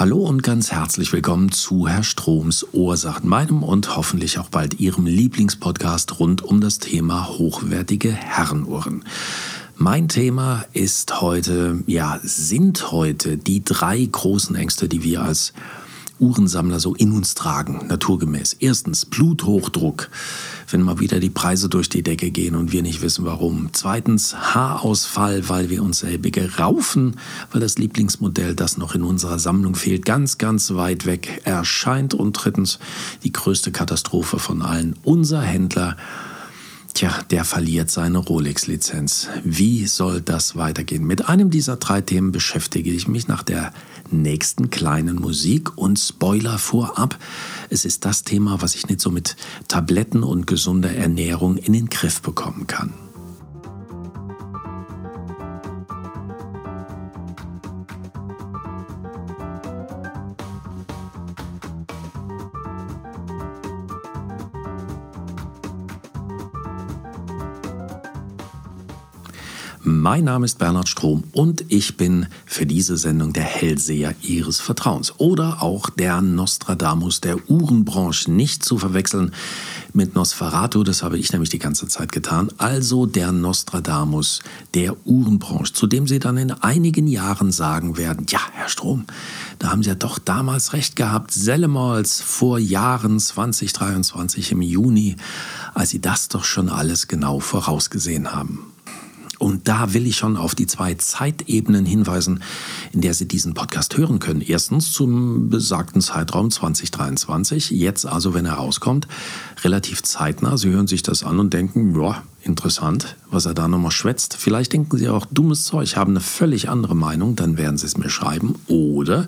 Hallo und ganz herzlich willkommen zu Herr Stroms Ursachen, meinem und hoffentlich auch bald Ihrem Lieblingspodcast rund um das Thema hochwertige Herrenuhren. Mein Thema ist heute, ja, sind heute die drei großen Ängste, die wir als Uhrensammler so in uns tragen, naturgemäß. Erstens Bluthochdruck, wenn mal wieder die Preise durch die Decke gehen und wir nicht wissen warum. Zweitens Haarausfall, weil wir uns selbige raufen, weil das Lieblingsmodell, das noch in unserer Sammlung fehlt, ganz, ganz weit weg erscheint. Und drittens die größte Katastrophe von allen, unser Händler Tja, der verliert seine Rolex-Lizenz. Wie soll das weitergehen? Mit einem dieser drei Themen beschäftige ich mich nach der nächsten kleinen Musik und Spoiler vorab. Es ist das Thema, was ich nicht so mit Tabletten und gesunder Ernährung in den Griff bekommen kann. Mein Name ist Bernhard Strom und ich bin für diese Sendung der Hellseher Ihres Vertrauens oder auch der Nostradamus der Uhrenbranche nicht zu verwechseln mit Nosferatu, das habe ich nämlich die ganze Zeit getan, also der Nostradamus der Uhrenbranche, zu dem Sie dann in einigen Jahren sagen werden, ja, Herr Strom, da haben Sie ja doch damals recht gehabt, Sellemals vor Jahren 2023 im Juni, als Sie das doch schon alles genau vorausgesehen haben. Und da will ich schon auf die zwei Zeitebenen hinweisen, in der Sie diesen Podcast hören können. Erstens zum besagten Zeitraum 2023, jetzt also, wenn er rauskommt, relativ zeitnah. Sie hören sich das an und denken, ja, interessant, was er da nochmal schwätzt. Vielleicht denken Sie auch, dummes Zeug, haben eine völlig andere Meinung, dann werden Sie es mir schreiben. Oder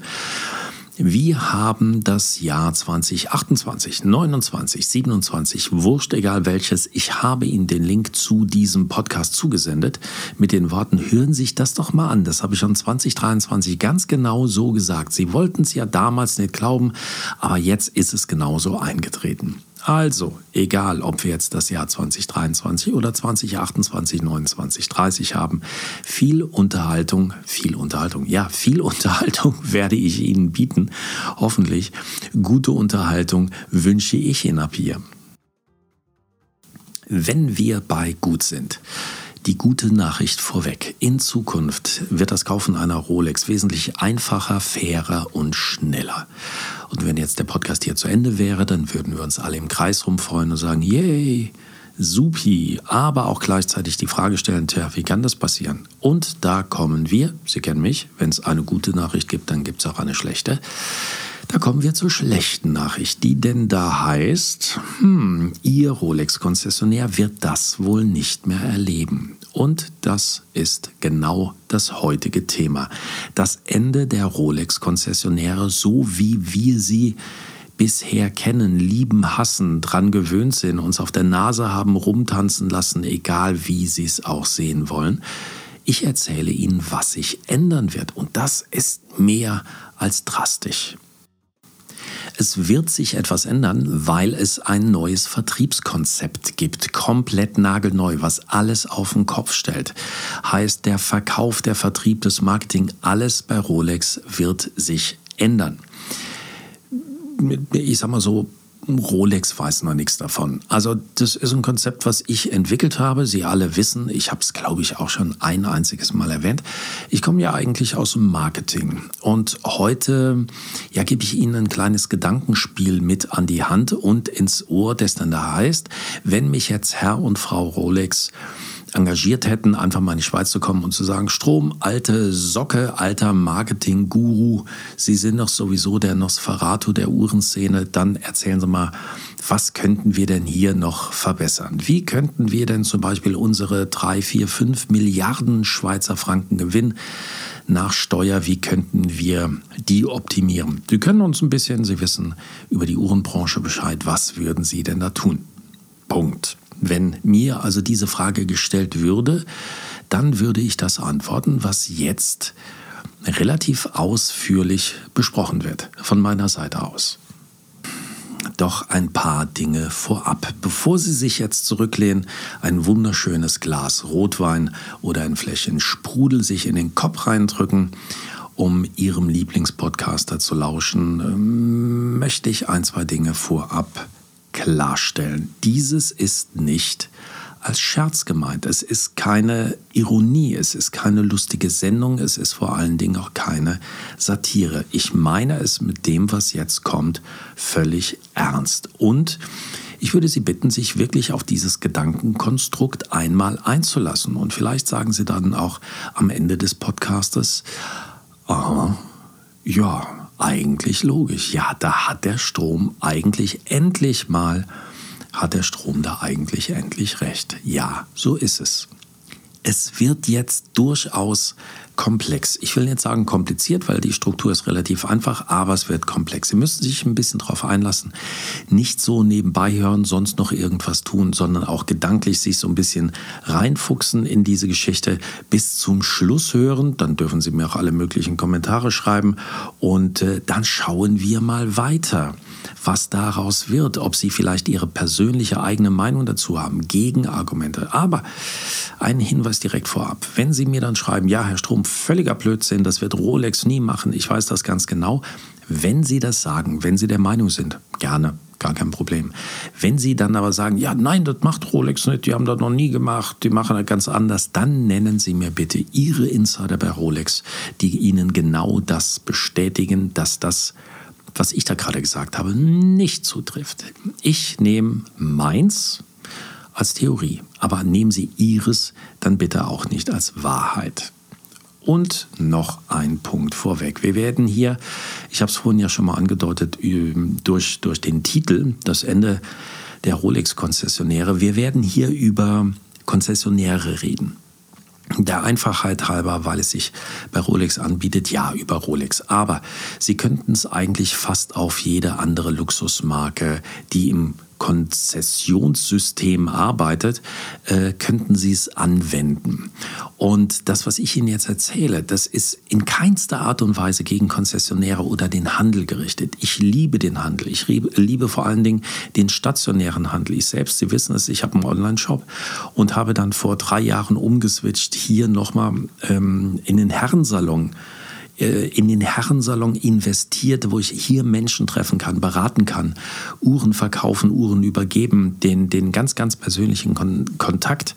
wir haben das Jahr 2028, 29, 27, wurscht egal welches. Ich habe Ihnen den Link zu diesem Podcast zugesendet mit den Worten, hören Sie sich das doch mal an. Das habe ich schon 2023 ganz genau so gesagt. Sie wollten es ja damals nicht glauben, aber jetzt ist es genauso eingetreten. Also, egal, ob wir jetzt das Jahr 2023 oder 2028, 29, 30 haben, viel Unterhaltung, viel Unterhaltung, ja, viel Unterhaltung werde ich Ihnen bieten. Hoffentlich gute Unterhaltung wünsche ich Ihnen ab hier. Wenn wir bei gut sind, die gute Nachricht vorweg. In Zukunft wird das Kaufen einer Rolex wesentlich einfacher, fairer und schneller. Und wenn jetzt der Podcast hier zu Ende wäre, dann würden wir uns alle im Kreis rumfreuen und sagen, yay, supi, aber auch gleichzeitig die Frage stellen, tja, wie kann das passieren? Und da kommen wir, Sie kennen mich, wenn es eine gute Nachricht gibt, dann gibt es auch eine schlechte. Da kommen wir zur schlechten Nachricht, die denn da heißt, hm, Ihr Rolex-Konzessionär wird das wohl nicht mehr erleben. Und das ist genau das heutige Thema. Das Ende der Rolex-Konzessionäre, so wie wir sie bisher kennen, lieben, hassen, dran gewöhnt sind, uns auf der Nase haben rumtanzen lassen, egal wie sie es auch sehen wollen. Ich erzähle Ihnen, was sich ändern wird. Und das ist mehr als drastisch. Es wird sich etwas ändern, weil es ein neues Vertriebskonzept gibt, komplett nagelneu, was alles auf den Kopf stellt. Heißt, der Verkauf, der Vertrieb, das Marketing, alles bei Rolex wird sich ändern. Ich sag mal so, Rolex weiß noch nichts davon. Also das ist ein Konzept, was ich entwickelt habe. Sie alle wissen, ich habe es, glaube ich, auch schon ein einziges Mal erwähnt. Ich komme ja eigentlich aus dem Marketing und heute ja, gebe ich Ihnen ein kleines Gedankenspiel mit an die Hand und ins Ohr, das dann da heißt, wenn mich jetzt Herr und Frau Rolex engagiert hätten, einfach mal in die Schweiz zu kommen und zu sagen, Strom, alte Socke, alter Marketing-Guru, Sie sind doch sowieso der Nosferatu der Uhrenszene, dann erzählen Sie mal, was könnten wir denn hier noch verbessern? Wie könnten wir denn zum Beispiel unsere drei, vier, fünf Milliarden Schweizer Franken Gewinn nach Steuer, wie könnten wir die optimieren? Sie können uns ein bisschen, Sie wissen über die Uhrenbranche Bescheid, was würden Sie denn da tun? Punkt. Wenn mir also diese Frage gestellt würde, dann würde ich das antworten, was jetzt relativ ausführlich besprochen wird von meiner Seite aus. Doch ein paar Dinge vorab. Bevor Sie sich jetzt zurücklehnen, ein wunderschönes Glas Rotwein oder ein Fläschchen Sprudel sich in den Kopf reindrücken um Ihrem Lieblingspodcaster zu lauschen, ähm, möchte ich ein, zwei Dinge vorab klarstellen. Dieses ist nicht als Scherz gemeint. Es ist keine Ironie, es ist keine lustige Sendung, es ist vor allen Dingen auch keine Satire. Ich meine es mit dem, was jetzt kommt, völlig ernst. Und ich würde Sie bitten, sich wirklich auf dieses Gedankenkonstrukt einmal einzulassen. Und vielleicht sagen Sie dann auch am Ende des Podcastes, oh, ja, eigentlich logisch. Ja, da hat der Strom eigentlich endlich mal hat der Strom da eigentlich endlich recht. Ja, so ist es. Es wird jetzt durchaus komplex. Ich will jetzt sagen kompliziert, weil die Struktur ist relativ einfach, aber es wird komplex. Sie müssen sich ein bisschen darauf einlassen. Nicht so nebenbei hören, sonst noch irgendwas tun, sondern auch gedanklich sich so ein bisschen reinfuchsen in diese Geschichte bis zum Schluss hören. Dann dürfen Sie mir auch alle möglichen Kommentare schreiben und äh, dann schauen wir mal weiter was daraus wird, ob Sie vielleicht Ihre persönliche eigene Meinung dazu haben, Gegenargumente. Aber ein Hinweis direkt vorab. Wenn Sie mir dann schreiben, ja, Herr Strom, völliger Blödsinn, das wird Rolex nie machen, ich weiß das ganz genau. Wenn Sie das sagen, wenn Sie der Meinung sind, gerne, gar kein Problem. Wenn Sie dann aber sagen, ja, nein, das macht Rolex nicht, die haben das noch nie gemacht, die machen das ganz anders, dann nennen Sie mir bitte Ihre Insider bei Rolex, die Ihnen genau das bestätigen, dass das was ich da gerade gesagt habe, nicht zutrifft. Ich nehme meins als Theorie, aber nehmen Sie Ihres dann bitte auch nicht als Wahrheit. Und noch ein Punkt vorweg. Wir werden hier, ich habe es vorhin ja schon mal angedeutet, durch, durch den Titel, das Ende der Rolex-Konzessionäre, wir werden hier über Konzessionäre reden. Der Einfachheit halber, weil es sich bei Rolex anbietet, ja, über Rolex. Aber Sie könnten es eigentlich fast auf jede andere Luxusmarke, die im Konzessionssystem arbeitet, äh, könnten Sie es anwenden. Und das, was ich Ihnen jetzt erzähle, das ist in keinster Art und Weise gegen Konzessionäre oder den Handel gerichtet. Ich liebe den Handel. Ich liebe, vor allen Dingen den stationären Handel. Ich selbst, Sie wissen es, ich habe einen Online-Shop und habe dann vor drei Jahren umgeswitcht, hier nochmal ähm, in den Herrensalon in den Herrensalon investiert, wo ich hier Menschen treffen kann, beraten kann, Uhren verkaufen, Uhren übergeben, den, den ganz, ganz persönlichen Kon Kontakt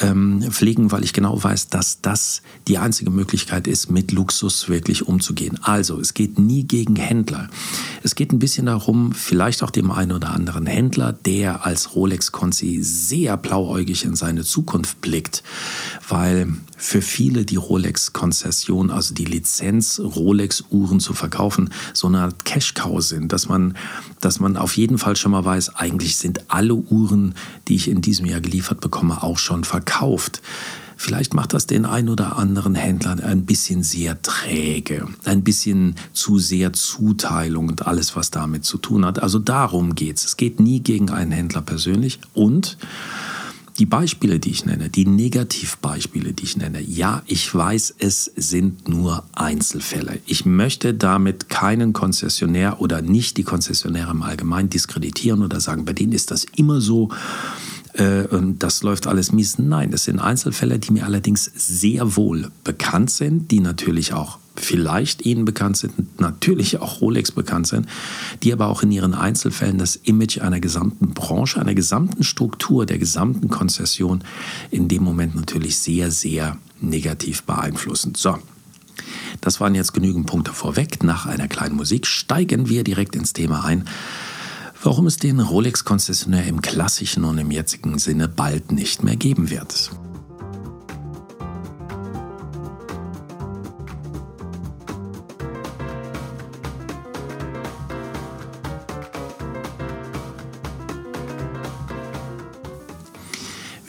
ähm, pflegen, weil ich genau weiß, dass das die einzige Möglichkeit ist, mit Luxus wirklich umzugehen. Also, es geht nie gegen Händler. Es geht ein bisschen darum, vielleicht auch dem einen oder anderen Händler, der als Rolex-Konzi sehr blauäugig in seine Zukunft blickt, weil für viele die Rolex-Konzession, also die Lizenz, Rolex-Uhren zu verkaufen, so eine Art Cash-Cow sind, dass man, dass man auf jeden Fall schon mal weiß, eigentlich sind alle Uhren, die ich in diesem Jahr geliefert bekomme, auch schon verkauft. Vielleicht macht das den ein oder anderen Händler ein bisschen sehr träge, ein bisschen zu sehr Zuteilung und alles, was damit zu tun hat. Also darum geht es. Es geht nie gegen einen Händler persönlich und die Beispiele, die ich nenne, die Negativbeispiele, die ich nenne, ja, ich weiß, es sind nur Einzelfälle. Ich möchte damit keinen Konzessionär oder nicht die Konzessionäre im Allgemeinen diskreditieren oder sagen, bei denen ist das immer so äh, und das läuft alles mies. Nein, es sind Einzelfälle, die mir allerdings sehr wohl bekannt sind, die natürlich auch vielleicht Ihnen bekannt sind, natürlich auch Rolex bekannt sind, die aber auch in ihren Einzelfällen das Image einer gesamten Branche, einer gesamten Struktur, der gesamten Konzession in dem Moment natürlich sehr, sehr negativ beeinflussen. So, das waren jetzt genügend Punkte vorweg. Nach einer kleinen Musik steigen wir direkt ins Thema ein warum es den Rolex-Konzessionär im klassischen und im jetzigen Sinne bald nicht mehr geben wird.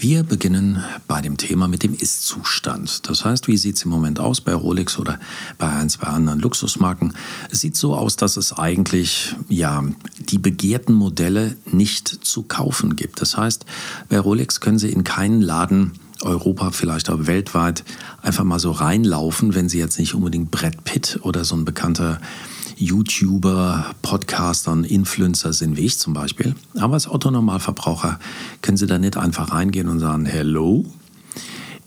Wir beginnen bei dem Thema mit dem Ist-Zustand. Das heißt, wie sieht es im Moment aus bei Rolex oder bei ein, zwei anderen Luxusmarken? Es sieht so aus, dass es eigentlich ja die begehrten Modelle nicht zu kaufen gibt. Das heißt, bei Rolex können Sie in keinen Laden Europa, vielleicht auch weltweit, einfach mal so reinlaufen, wenn Sie jetzt nicht unbedingt Brett Pitt oder so ein bekannter YouTuber, Podcastern, Influencer sind, wie ich zum Beispiel. Aber als Autonormalverbraucher können Sie da nicht einfach reingehen und sagen, hello,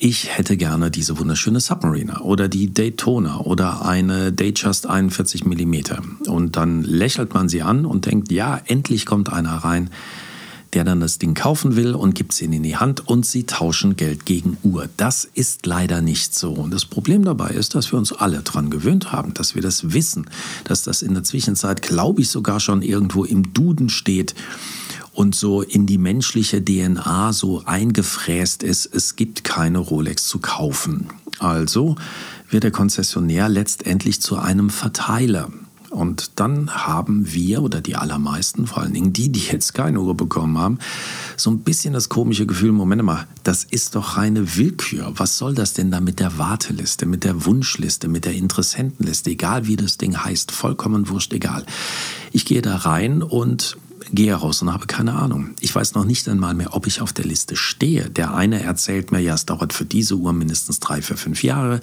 ich hätte gerne diese wunderschöne Submariner oder die Daytona oder eine Datejust 41 mm. Und dann lächelt man sie an und denkt, ja, endlich kommt einer rein, der dann das Ding kaufen will und gibt es ihnen in die Hand und sie tauschen Geld gegen Uhr. Das ist leider nicht so. Und das Problem dabei ist, dass wir uns alle daran gewöhnt haben, dass wir das wissen, dass das in der Zwischenzeit, glaube ich, sogar schon irgendwo im Duden steht und so in die menschliche DNA so eingefräst ist, es gibt keine Rolex zu kaufen. Also wird der Konzessionär letztendlich zu einem Verteiler. Und dann haben wir oder die allermeisten, vor allen Dingen die, die jetzt keine Uhr bekommen haben, so ein bisschen das komische Gefühl, Moment mal, das ist doch reine Willkür. Was soll das denn da mit der Warteliste, mit der Wunschliste, mit der Interessentenliste, egal wie das Ding heißt, vollkommen wurscht, egal. Ich gehe da rein und gehe raus und habe keine Ahnung. Ich weiß noch nicht einmal mehr, ob ich auf der Liste stehe. Der eine erzählt mir, ja, es dauert für diese Uhr mindestens drei, vier, fünf Jahre.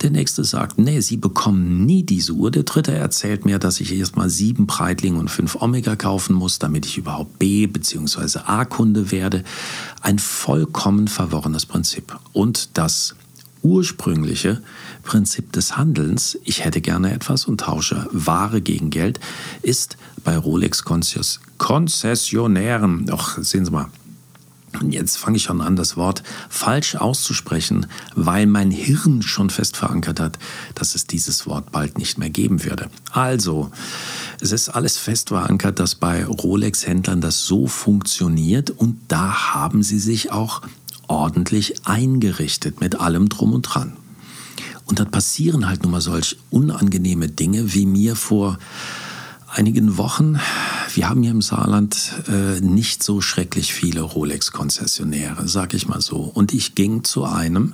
Der nächste sagt, nee, Sie bekommen nie diese Uhr. Der dritte erzählt mir, dass ich erst mal sieben Breitling und fünf Omega kaufen muss, damit ich überhaupt B- bzw. A-Kunde werde. Ein vollkommen verworrenes Prinzip. Und das ursprüngliche Prinzip des Handelns, ich hätte gerne etwas und tausche Ware gegen Geld, ist bei Rolex Konzessionären, doch sehen Sie mal, Jetzt fange ich schon an, das Wort falsch auszusprechen, weil mein Hirn schon fest verankert hat, dass es dieses Wort bald nicht mehr geben würde. Also, es ist alles fest verankert, dass bei Rolex-Händlern das so funktioniert und da haben sie sich auch ordentlich eingerichtet mit allem drum und dran. Und dann passieren halt nun mal solch unangenehme Dinge wie mir vor einigen Wochen. Wir haben hier im Saarland äh, nicht so schrecklich viele Rolex-Konzessionäre, sag ich mal so. Und ich ging zu einem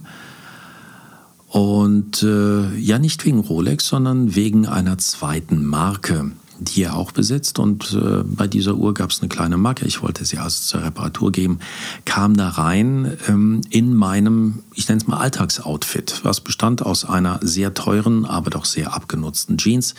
und äh, ja nicht wegen Rolex, sondern wegen einer zweiten Marke die er auch besitzt. Und äh, bei dieser Uhr gab es eine kleine Macke. Ich wollte sie also zur Reparatur geben. Kam da rein ähm, in meinem, ich nenne es mal Alltagsoutfit, was bestand aus einer sehr teuren, aber doch sehr abgenutzten Jeans.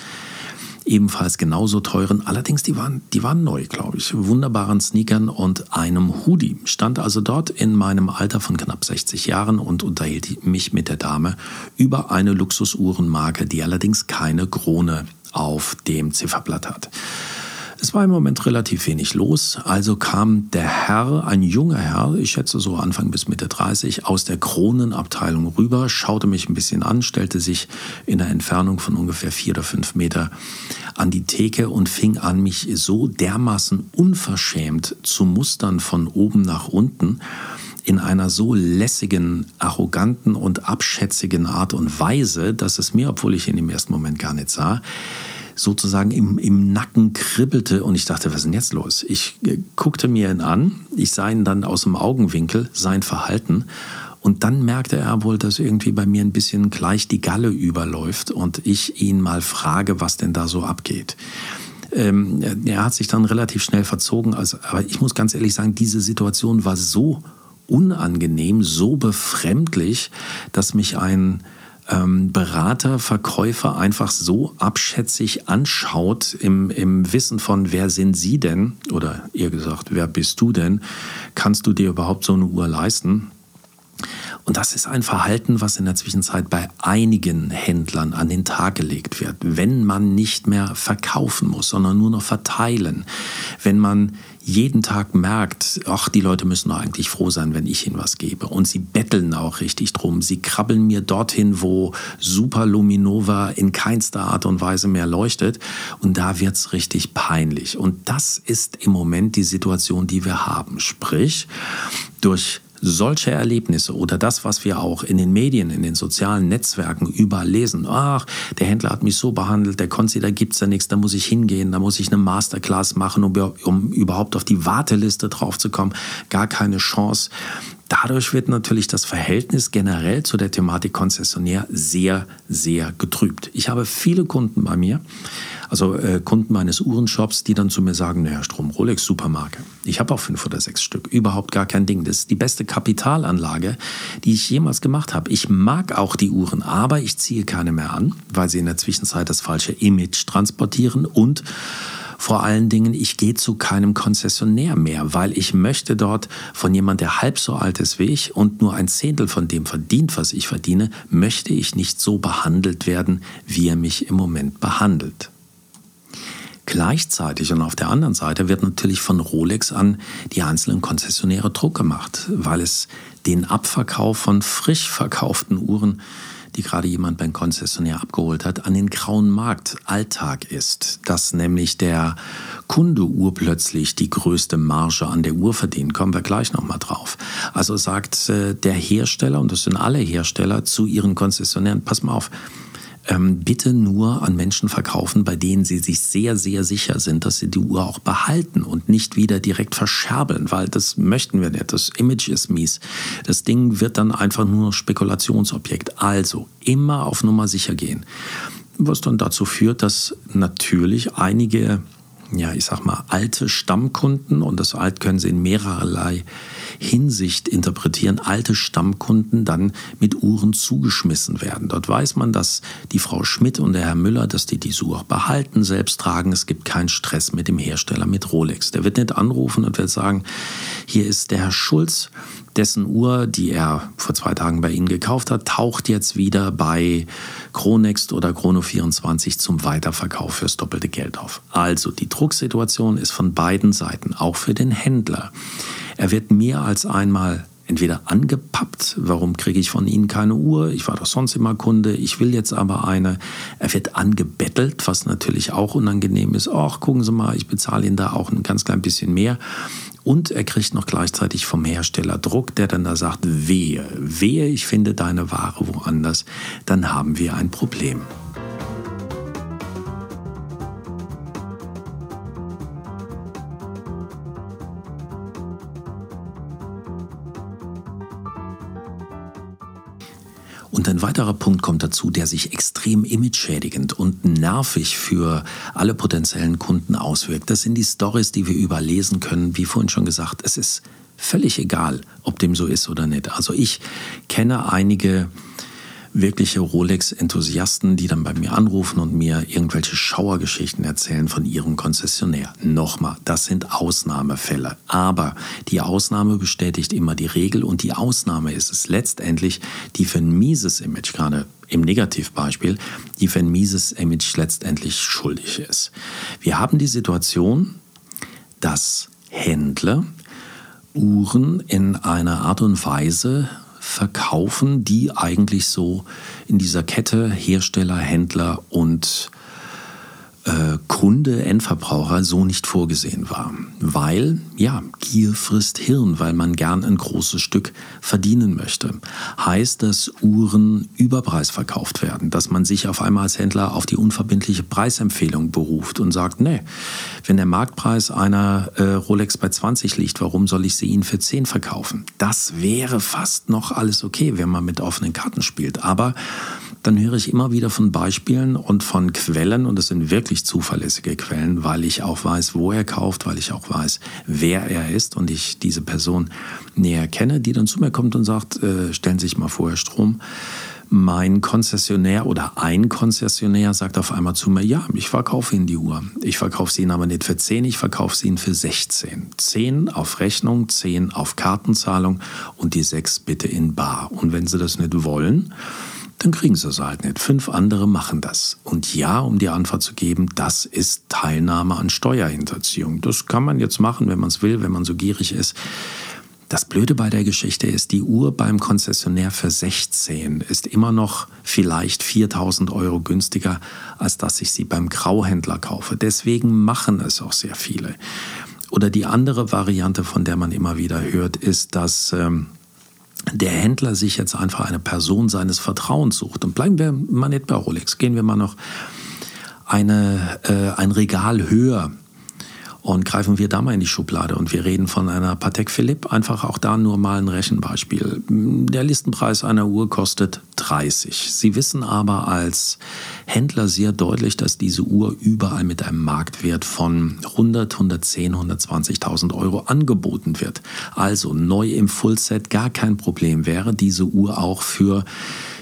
Ebenfalls genauso teuren, allerdings die waren, die waren neu, glaube ich. Wunderbaren Sneakern und einem Hoodie. Stand also dort in meinem Alter von knapp 60 Jahren und unterhielt mich mit der Dame über eine Luxusuhrenmarke, die allerdings keine Krone auf dem Zifferblatt hat. Es war im Moment relativ wenig los, also kam der Herr, ein junger Herr, ich schätze so Anfang bis Mitte 30, aus der Kronenabteilung rüber, schaute mich ein bisschen an, stellte sich in einer Entfernung von ungefähr vier oder fünf Meter an die Theke und fing an, mich so dermaßen unverschämt zu mustern von oben nach unten, in einer so lässigen, arroganten und abschätzigen Art und Weise, dass es mir, obwohl ich ihn im ersten Moment gar nicht sah, sozusagen im, im Nacken kribbelte und ich dachte, was ist denn jetzt los? Ich äh, guckte mir ihn an, ich sah ihn dann aus dem Augenwinkel, sein Verhalten und dann merkte er wohl, dass irgendwie bei mir ein bisschen gleich die Galle überläuft und ich ihn mal frage, was denn da so abgeht. Ähm, er hat sich dann relativ schnell verzogen, also, aber ich muss ganz ehrlich sagen, diese Situation war so unangenehm, so befremdlich, dass mich ein ähm, Berater, Verkäufer einfach so abschätzig anschaut im, im Wissen von, wer sind Sie denn? Oder eher gesagt, wer bist du denn? Kannst du dir überhaupt so eine Uhr leisten? Und das ist ein Verhalten, was in der Zwischenzeit bei einigen Händlern an den Tag gelegt wird. Wenn man nicht mehr verkaufen muss, sondern nur noch verteilen. Wenn man jeden Tag merkt, ach, die Leute müssen doch eigentlich froh sein, wenn ich ihnen was gebe. Und sie betteln auch richtig drum. Sie krabbeln mir dorthin, wo Superluminova in keinster Art und Weise mehr leuchtet. Und da wird's richtig peinlich. Und das ist im Moment die Situation, die wir haben. Sprich, durch solche Erlebnisse oder das, was wir auch in den Medien, in den sozialen Netzwerken überall lesen, ach, der Händler hat mich so behandelt, der Konzi, da gibt's ja nichts, da muss ich hingehen, da muss ich eine Masterclass machen, um, um überhaupt auf die Warteliste draufzukommen, gar keine Chance. Dadurch wird natürlich das Verhältnis generell zu der Thematik Konzessionär sehr, sehr getrübt. Ich habe viele Kunden bei mir, also äh, Kunden meines Uhrenshops, die dann zu mir sagen, naja, Strom Rolex, Supermarke. Ich habe auch fünf oder sechs Stück, überhaupt gar kein Ding. Das ist die beste Kapitalanlage, die ich jemals gemacht habe. Ich mag auch die Uhren, aber ich ziehe keine mehr an, weil sie in der Zwischenzeit das falsche Image transportieren und Vor allen Dingen, ich gehe zu keinem Konzessionär mehr, weil ich möchte dort von jemand, der halb so alt ist wie ich und nur ein Zehntel von dem verdient, was ich verdiene, möchte ich nicht so behandelt werden, wie er mich im Moment behandelt. Gleichzeitig und auf der anderen Seite wird natürlich von Rolex an die einzelnen Konzessionäre Druck gemacht, weil es den Abverkauf von frisch verkauften Uhren die gerade jemand beim Konzessionär abgeholt hat, an den grauen Markt Alltag ist, dass nämlich der Kunde urplötzlich die größte Marge an der Uhr verdient, kommen wir gleich nochmal drauf. Also sagt äh, der Hersteller, und das sind alle Hersteller, zu ihren Konzessionären, pass mal auf, ähm, bitte nur an Menschen verkaufen, bei denen sie sich sehr, sehr sicher sind, dass sie die Uhr auch behalten und nicht wieder direkt verscherbeln, weil das möchten wir nicht. Das Image ist mies. Das Ding wird dann einfach nur Spekulationsobjekt. Also immer auf Nummer sicher gehen. Was dann dazu führt, dass natürlich einige ja, ich sag mal, alte Stammkunden, und das alt können Sie in mehrerlei Hinsicht interpretieren, alte Stammkunden dann mit Uhren zugeschmissen werden. Dort weiß man, dass die Frau Schmidt und der Herr Müller, dass die diese Uhr behalten, selbst tragen. Es gibt keinen Stress mit dem Hersteller, mit Rolex. Der wird nicht anrufen und wird sagen, hier ist der Herr Schulz, dessen Uhr, die er vor zwei Tagen bei Ihnen gekauft hat, taucht jetzt wieder bei Chronext oder Chrono24 zum Weiterverkauf fürs doppelte Geld auf. Also die Drucksituation ist von beiden Seiten, auch für den Händler. Er wird mehr als einmal entweder angepappt, warum kriege ich von Ihnen keine Uhr, ich war doch sonst immer Kunde, ich will jetzt aber eine. Er wird angebettelt, was natürlich auch unangenehm ist. Ach, gucken Sie mal, ich bezahle Ihnen da auch ein ganz klein bisschen mehr. Und er kriegt noch gleichzeitig vom Hersteller Druck, der dann da sagt, wehe, wehe, ich finde deine Ware woanders, dann haben wir ein Problem. Und ein weiterer Punkt kommt dazu, der sich extrem imageschädigend und nervig für alle potenziellen Kunden auswirkt. Das sind die Stories, die wir überlesen können. Wie vorhin schon gesagt, es ist völlig egal, ob dem so ist oder nicht. Also ich kenne einige wirkliche Rolex-Enthusiasten, die dann bei mir anrufen und mir irgendwelche Schauergeschichten erzählen von ihrem Konzessionär. Nochmal, das sind Ausnahmefälle. Aber die Ausnahme bestätigt immer die Regel und die Ausnahme ist es letztendlich, die für ein mieses Image, gerade im Negativbeispiel, die für ein mieses Image letztendlich schuldig ist. Wir haben die Situation, dass Händler Uhren in einer Art und Weise verkaufen, die eigentlich so in dieser Kette Hersteller, Händler und Kunde, Endverbraucher so nicht vorgesehen war. Weil, ja, Gier frisst Hirn, weil man gern ein großes Stück verdienen möchte. Heißt, dass Uhren überpreis verkauft werden, dass man sich auf einmal als Händler auf die unverbindliche Preisempfehlung beruft und sagt, nee, wenn der Marktpreis einer äh, Rolex bei 20 liegt, warum soll ich sie Ihnen für 10 verkaufen? Das wäre fast noch alles okay, wenn man mit offenen Karten spielt. Aber dann höre ich immer wieder von Beispielen und von Quellen, und das sind wirklich zuverlässige Quellen, weil ich auch weiß, wo er kauft, weil ich auch weiß, wer er ist und ich diese Person näher kenne, die dann zu mir kommt und sagt, äh, stellen Sie sich mal vor, Herr Strom, mein Konzessionär oder ein Konzessionär sagt auf einmal zu mir, ja, ich verkaufe Ihnen die Uhr. Ich verkaufe sie Ihnen aber nicht für 10, ich verkaufe sie Ihnen für 16. 10 auf Rechnung, 10 auf Kartenzahlung und die 6 bitte in Bar. Und wenn Sie das nicht wollen, dann kriegen sie es halt nicht. Fünf andere machen das. Und ja, um die Antwort zu geben, das ist Teilnahme an Steuerhinterziehung. Das kann man jetzt machen, wenn man es will, wenn man so gierig ist. Das Blöde bei der Geschichte ist, die Uhr beim Konzessionär für 16 ist immer noch vielleicht 4000 Euro günstiger, als dass ich sie beim Grauhändler kaufe. Deswegen machen es auch sehr viele. Oder die andere Variante, von der man immer wieder hört, ist, dass ähm, der Händler sich jetzt einfach eine Person seines Vertrauens sucht. Und bleiben wir mal nicht bei Rolex, gehen wir mal noch eine, äh, ein Regal höher Und greifen wir da mal in die Schublade und wir reden von einer Patek Philippe, einfach auch da nur mal ein Rechenbeispiel. Der Listenpreis einer Uhr kostet 30. Sie wissen aber als Händler sehr deutlich, dass diese Uhr überall mit einem Marktwert von 100, 110, 120.000 Euro angeboten wird. Also neu im Fullset gar kein Problem wäre, diese Uhr auch für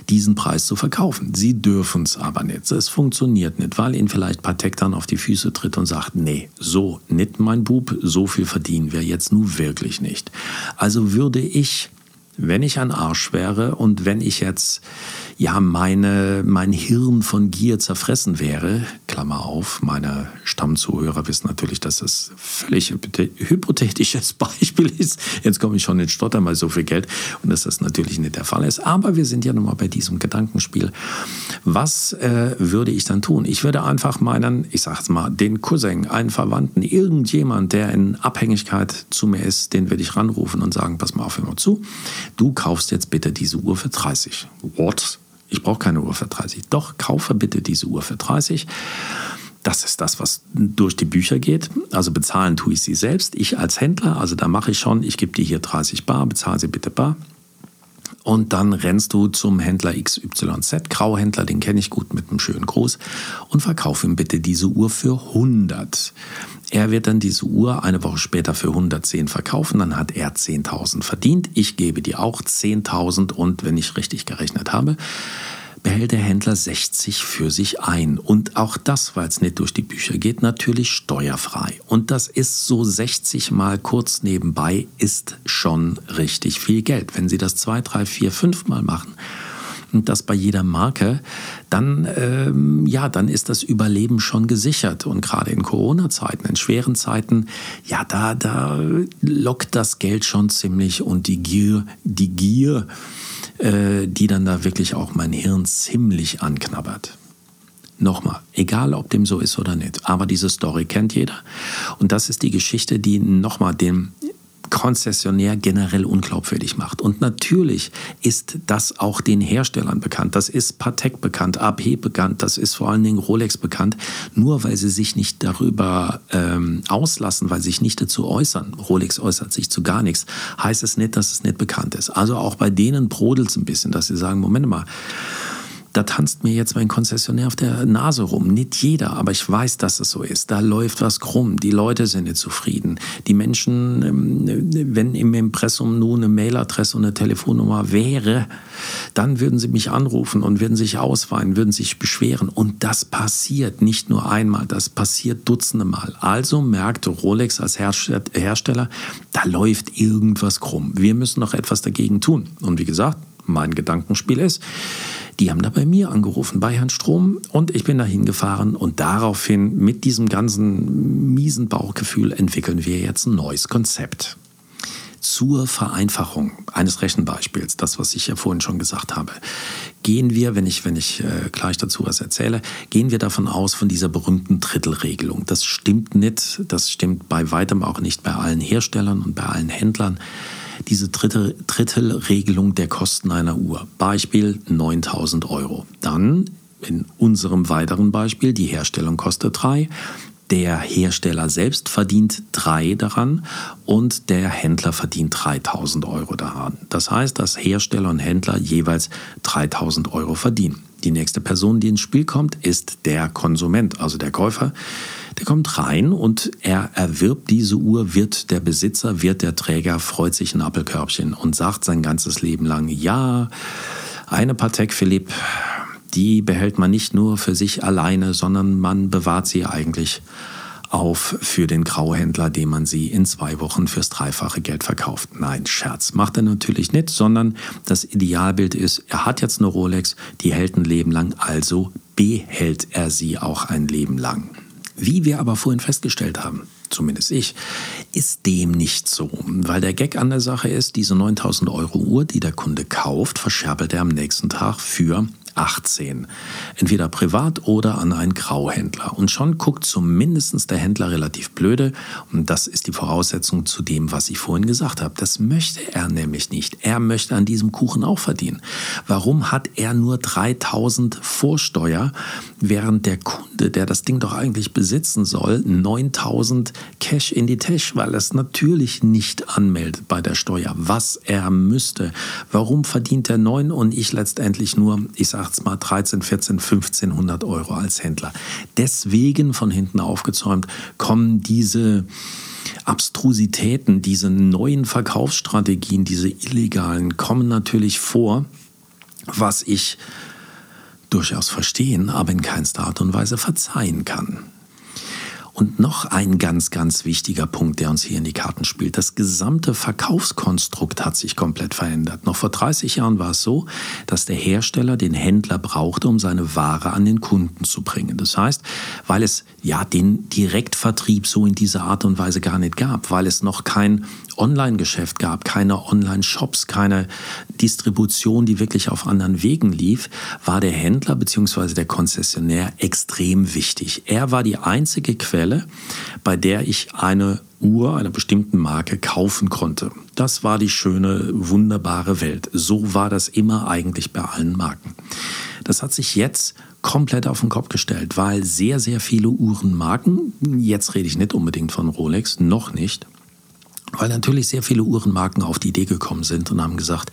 diesen Preis zu verkaufen. Sie dürfen es aber nicht. Es funktioniert nicht, weil ihnen vielleicht Patek dann auf die Füße tritt und sagt, nee, so nicht mein Bub, so viel verdienen wir jetzt nun wirklich nicht. Also würde ich wenn ich ein Arsch wäre und wenn ich jetzt ja meine, mein Hirn von Gier zerfressen wäre, Klammer auf, meine Stammzuhörer wissen natürlich, dass das völlig hypothetisches Beispiel ist. Jetzt komme ich schon in Stottern bei so viel Geld und dass das natürlich nicht der Fall ist. Aber wir sind ja nun mal bei diesem Gedankenspiel. Was äh, würde ich dann tun? Ich würde einfach meinen, ich sag's mal, den Cousin, einen Verwandten, irgendjemand, der in Abhängigkeit zu mir ist, den würde ich ranrufen und sagen, pass mal auf, mal zu du kaufst jetzt bitte diese Uhr für 30. What? Ich brauche keine Uhr für 30. Doch, kaufe bitte diese Uhr für 30. Das ist das, was durch die Bücher geht. Also bezahlen tue ich sie selbst. Ich als Händler, also da mache ich schon, ich gebe dir hier 30 Bar, bezahle sie bitte bar. Und dann rennst du zum Händler XYZ, Grauhändler, den kenne ich gut mit einem schönen Gruß, und verkauf ihm bitte diese Uhr für 100. Er wird dann diese Uhr eine Woche später für 110 verkaufen, dann hat er 10.000 verdient. Ich gebe dir auch 10.000 und wenn ich richtig gerechnet habe, behält der Händler 60 für sich ein. Und auch das, weil es nicht durch die Bücher geht, natürlich steuerfrei. Und das ist so 60 mal kurz nebenbei, ist schon richtig viel Geld. Wenn Sie das zwei, drei, vier, fünf Mal machen, und das bei jeder Marke, dann, ähm, ja, dann ist das Überleben schon gesichert. Und gerade in Corona-Zeiten, in schweren Zeiten, ja, da, da lockt das Geld schon ziemlich und die Gier, die Gier, die dann da wirklich auch mein Hirn ziemlich anknabbert. Nochmal, egal ob dem so ist oder nicht, aber diese Story kennt jeder. Und das ist die Geschichte, die nochmal dem Konzessionär generell unglaubwürdig macht. Und natürlich ist das auch den Herstellern bekannt. Das ist Patek bekannt, AP bekannt, das ist vor allen Dingen Rolex bekannt. Nur weil sie sich nicht darüber ähm, auslassen, weil sie sich nicht dazu äußern, Rolex äußert sich zu gar nichts, heißt es nicht, dass es nicht bekannt ist. Also auch bei denen brodelt es ein bisschen, dass sie sagen, Moment mal, da tanzt mir jetzt mein Konzessionär auf der Nase rum. Nicht jeder, aber ich weiß, dass es so ist. Da läuft was krumm. Die Leute sind nicht zufrieden. Die Menschen, ähm, wenn im Impressum nur eine Mailadresse und eine Telefonnummer wäre, dann würden sie mich anrufen und würden sich ausweinen, würden sich beschweren. Und das passiert nicht nur einmal, das passiert dutzende Mal. Also merkte Rolex als Hersteller, da läuft irgendwas krumm. Wir müssen noch etwas dagegen tun. Und wie gesagt, mein Gedankenspiel ist, die haben da bei mir angerufen, bei Herrn Strom, und ich bin da hingefahren und daraufhin mit diesem ganzen miesen Bauchgefühl entwickeln wir jetzt ein neues Konzept zur Vereinfachung eines Rechenbeispiels, das, was ich ja vorhin schon gesagt habe, gehen wir, wenn ich, wenn ich äh, gleich dazu was erzähle, gehen wir davon aus, von dieser berühmten Drittelregelung. Das stimmt nicht, das stimmt bei weitem auch nicht bei allen Herstellern und bei allen Händlern diese dritte, Drittelregelung der Kosten einer Uhr. Beispiel 9000 Euro. Dann in unserem weiteren Beispiel, die Herstellung kostet 3. Der Hersteller selbst verdient 3 daran und der Händler verdient 3000 Euro daran. Das heißt, dass Hersteller und Händler jeweils 3000 Euro verdienen. Die nächste Person, die ins Spiel kommt, ist der Konsument, also der Käufer. Der kommt rein und er erwirbt diese Uhr, wird der Besitzer, wird der Träger, freut sich ein Appelkörbchen und sagt sein ganzes Leben lang, ja, eine Patek Philippe, die behält man nicht nur für sich alleine, sondern man bewahrt sie eigentlich auf für den Grauhändler, dem man sie in zwei Wochen fürs dreifache Geld verkauft. Nein, Scherz. Macht er natürlich nicht, sondern das Idealbild ist, er hat jetzt eine Rolex, die hält ein Leben lang, also behält er sie auch ein Leben lang. Wie wir aber vorhin festgestellt haben, zumindest ich, ist dem nicht so. Weil der Gag an der Sache ist, diese 9000 Euro Uhr, die der Kunde kauft, verscherbelt er am nächsten Tag für 18. Entweder privat oder an einen Grauhändler. Und schon guckt zumindest der Händler relativ blöde. Und das ist die Voraussetzung zu dem, was ich vorhin gesagt habe. Das möchte er nämlich nicht. Er möchte an diesem Kuchen auch verdienen. Warum hat er nur 3000 Vorsteuer, während der Kunde, der das Ding doch eigentlich besitzen soll, 9000 Cash in die Tasche, weil er es natürlich nicht anmeldet bei der Steuer, was er müsste. Warum verdient er 9 und ich letztendlich nur, ich sage es mal, 13, 14, 1500 Euro als Händler? Deswegen von hinten aufgezäumt kommen diese Abstrusitäten, diese neuen Verkaufsstrategien, diese illegalen, kommen natürlich vor, was ich durchaus verstehen, aber in keinster Art und Weise verzeihen kann. Und noch ein ganz, ganz wichtiger Punkt, der uns hier in die Karten spielt. Das gesamte Verkaufskonstrukt hat sich komplett verändert. Noch vor 30 Jahren war es so, dass der Hersteller den Händler brauchte, um seine Ware an den Kunden zu bringen. Das heißt, weil es ja den Direktvertrieb so in dieser Art und Weise gar nicht gab, weil es noch kein Online-Geschäft gab, keine Online-Shops, keine Distribution, die wirklich auf anderen Wegen lief, war der Händler bzw. der Konzessionär extrem wichtig. Er war die einzige Quelle, bei der ich eine Uhr einer bestimmten Marke kaufen konnte. Das war die schöne, wunderbare Welt. So war das immer eigentlich bei allen Marken. Das hat sich jetzt komplett auf den Kopf gestellt, weil sehr, sehr viele Uhrenmarken, jetzt rede ich nicht unbedingt von Rolex, noch nicht, weil natürlich sehr viele Uhrenmarken auf die Idee gekommen sind und haben gesagt,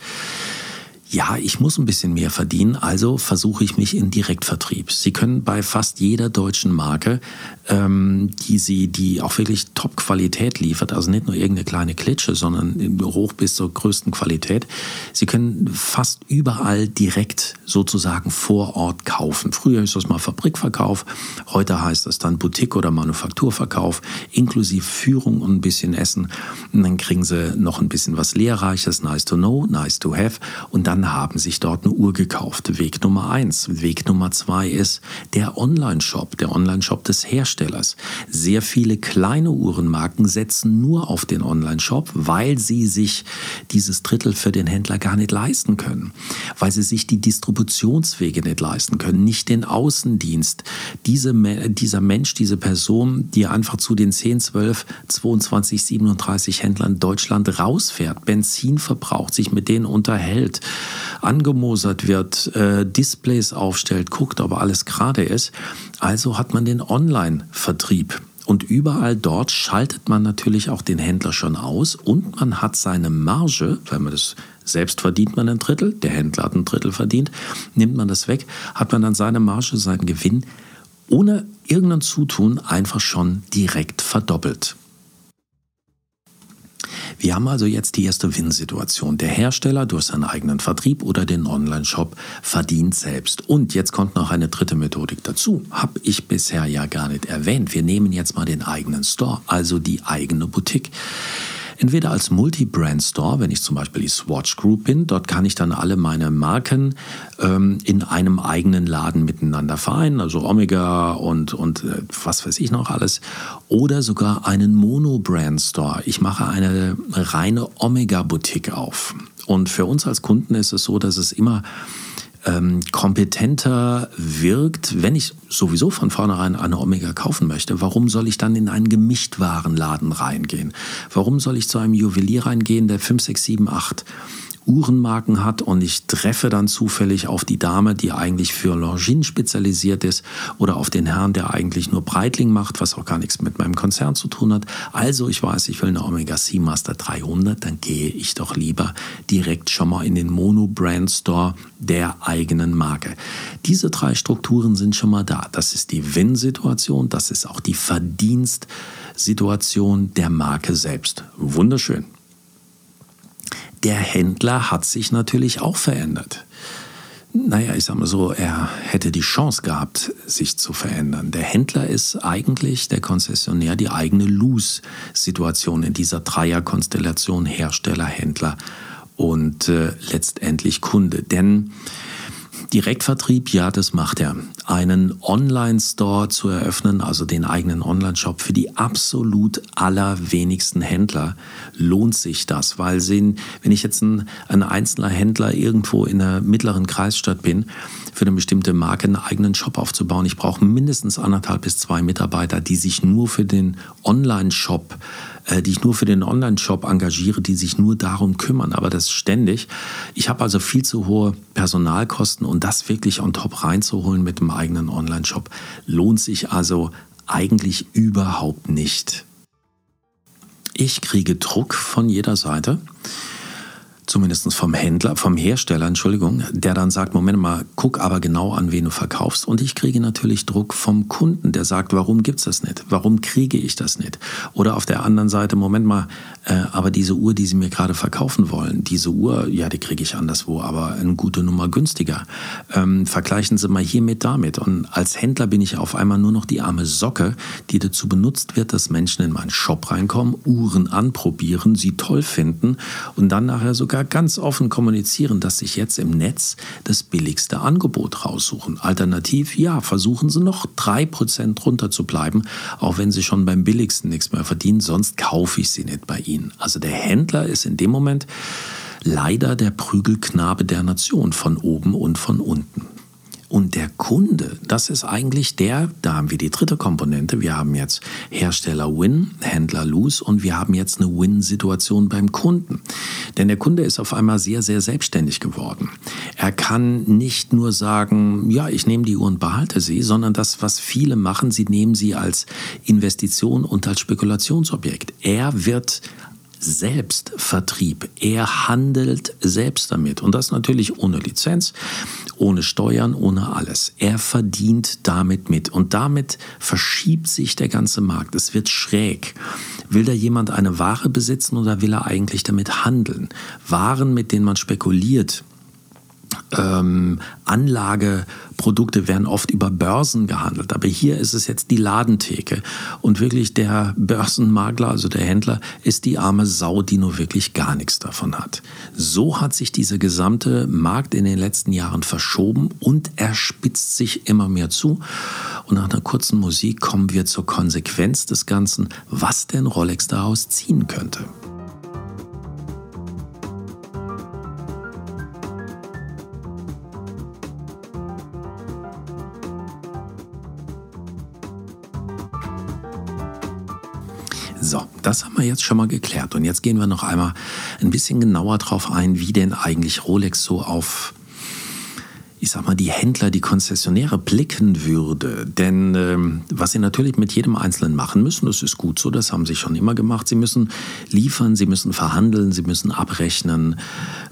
ja, ich muss ein bisschen mehr verdienen, also versuche ich mich in Direktvertrieb. Sie können bei fast jeder deutschen Marke, ähm, die sie, die auch wirklich Top-Qualität liefert, also nicht nur irgendeine kleine Klitsche, sondern hoch bis zur größten Qualität, Sie können fast überall direkt sozusagen vor Ort kaufen. Früher ist das mal Fabrikverkauf, heute heißt das dann Boutique- oder Manufakturverkauf, inklusive Führung und ein bisschen Essen. Und dann kriegen Sie noch ein bisschen was Lehrreiches, nice to know, nice to have und dann haben sich dort eine Uhr gekauft. Weg Nummer eins. Weg Nummer zwei ist der Online-Shop, der Online-Shop des Herstellers. Sehr viele kleine Uhrenmarken setzen nur auf den Online-Shop, weil sie sich dieses Drittel für den Händler gar nicht leisten können, weil sie sich die Distributionswege nicht leisten können, nicht den Außendienst. Diese, dieser Mensch, diese Person, die einfach zu den 10, 12, 22, 37 Händlern Deutschland rausfährt, Benzin verbraucht, sich mit denen unterhält, angemosert wird, äh, Displays aufstellt, guckt, ob alles gerade ist. Also hat man den Online-Vertrieb. Und überall dort schaltet man natürlich auch den Händler schon aus und man hat seine Marge, wenn man das selbst verdient man ein Drittel, der Händler hat ein Drittel verdient, nimmt man das weg, hat man dann seine Marge, seinen Gewinn ohne irgendein Zutun einfach schon direkt verdoppelt. Wir haben also jetzt die erste Win-Situation. Der Hersteller durch seinen eigenen Vertrieb oder den Online-Shop verdient selbst. Und jetzt kommt noch eine dritte Methodik dazu. Habe ich bisher ja gar nicht erwähnt. Wir nehmen jetzt mal den eigenen Store, also die eigene Boutique. Entweder als Multi-Brand-Store, wenn ich zum Beispiel die Swatch Group bin, dort kann ich dann alle meine Marken ähm, in einem eigenen Laden miteinander vereinen, also Omega und, und äh, was weiß ich noch alles. Oder sogar einen Mono-Brand-Store. Ich mache eine reine Omega-Boutique auf. Und für uns als Kunden ist es so, dass es immer ähm, kompetenter wirkt, wenn ich sowieso von vornherein eine Omega kaufen möchte, warum soll ich dann in einen Gemischtwarenladen reingehen? Warum soll ich zu einem Juwelier reingehen, der 5, 6, 7, 8 Uhrenmarken hat und ich treffe dann zufällig auf die Dame, die eigentlich für Longines spezialisiert ist oder auf den Herrn, der eigentlich nur Breitling macht, was auch gar nichts mit meinem Konzern zu tun hat. Also ich weiß, ich will eine Omega Seamaster 300, dann gehe ich doch lieber direkt schon mal in den Mono-Brand Store der eigenen Marke. Diese drei Strukturen sind schon mal da. Das ist die Win-Situation, das ist auch die Verdienstsituation der Marke selbst. Wunderschön der Händler hat sich natürlich auch verändert. Naja, ich sag mal so, er hätte die Chance gehabt, sich zu verändern. Der Händler ist eigentlich der Konzessionär die eigene Lose-Situation in dieser Dreierkonstellation Hersteller, Händler und äh, letztendlich Kunde. Denn Direktvertrieb, ja, das macht er. Einen Online-Store zu eröffnen, also den eigenen Online-Shop für die absolut allerwenigsten Händler lohnt sich das, weil sie, wenn ich jetzt ein, ein einzelner Händler irgendwo in einer mittleren Kreisstadt bin, für eine bestimmte Marke einen eigenen Shop aufzubauen, ich brauche mindestens anderthalb bis zwei Mitarbeiter, die sich nur für den Online-Shop äh, die ich nur für den Online-Shop engagiere, die sich nur darum kümmern, aber das ständig. Ich habe also viel zu hohe Personalkosten und das wirklich on top reinzuholen mit dem eigenen Online-Shop lohnt sich also eigentlich überhaupt nicht. Ich kriege Druck von jeder Seite zumindest vom Händler, vom Hersteller, Entschuldigung, der dann sagt, Moment mal, guck aber genau an, wen du verkaufst. Und ich kriege natürlich Druck vom Kunden, der sagt, warum gibt's das nicht? Warum kriege ich das nicht? Oder auf der anderen Seite, Moment mal, äh, aber diese Uhr, die Sie mir gerade verkaufen wollen, diese Uhr, ja, die kriege ich anderswo, aber eine gute Nummer günstiger. Ähm, vergleichen Sie mal hiermit damit. Und als Händler bin ich auf einmal nur noch die arme Socke, die dazu benutzt wird, dass Menschen in meinen Shop reinkommen, Uhren anprobieren, sie toll finden und dann nachher sogar sogar ganz offen kommunizieren, dass sich jetzt im Netz das billigste Angebot raussuchen. Alternativ, ja, versuchen Sie noch 3% runter zu bleiben, auch wenn Sie schon beim billigsten nichts mehr verdienen, sonst kaufe ich sie nicht bei Ihnen. Also der Händler ist in dem Moment leider der Prügelknabe der Nation von oben und von unten. Und der Kunde, das ist eigentlich der, da haben wir die dritte Komponente. Wir haben jetzt Hersteller Win, Händler Lose und wir haben jetzt eine Win-Situation beim Kunden. Denn der Kunde ist auf einmal sehr, sehr selbstständig geworden. Er kann nicht nur sagen, ja, ich nehme die Uhr und behalte sie, sondern das, was viele machen, sie nehmen sie als Investition und als Spekulationsobjekt. Er wird Selbstvertrieb. Er handelt selbst damit. Und das natürlich ohne Lizenz, ohne Steuern, ohne alles. Er verdient damit mit. Und damit verschiebt sich der ganze Markt. Es wird schräg. Will da jemand eine Ware besitzen oder will er eigentlich damit handeln? Waren, mit denen man spekuliert, ähm, Anlageprodukte werden oft über Börsen gehandelt, aber hier ist es jetzt die Ladentheke und wirklich der Börsenmakler, also der Händler, ist die arme Sau, die nur wirklich gar nichts davon hat. So hat sich dieser gesamte Markt in den letzten Jahren verschoben und er spitzt sich immer mehr zu. Und nach einer kurzen Musik kommen wir zur Konsequenz des Ganzen, was denn Rolex daraus ziehen könnte. Das haben wir jetzt schon mal geklärt. Und jetzt gehen wir noch einmal ein bisschen genauer drauf ein, wie denn eigentlich Rolex so auf ich sag mal, die Händler, die Konzessionäre blicken würde. Denn ähm, was sie natürlich mit jedem Einzelnen machen müssen, das ist gut so, das haben sie schon immer gemacht. Sie müssen liefern, sie müssen verhandeln, sie müssen abrechnen.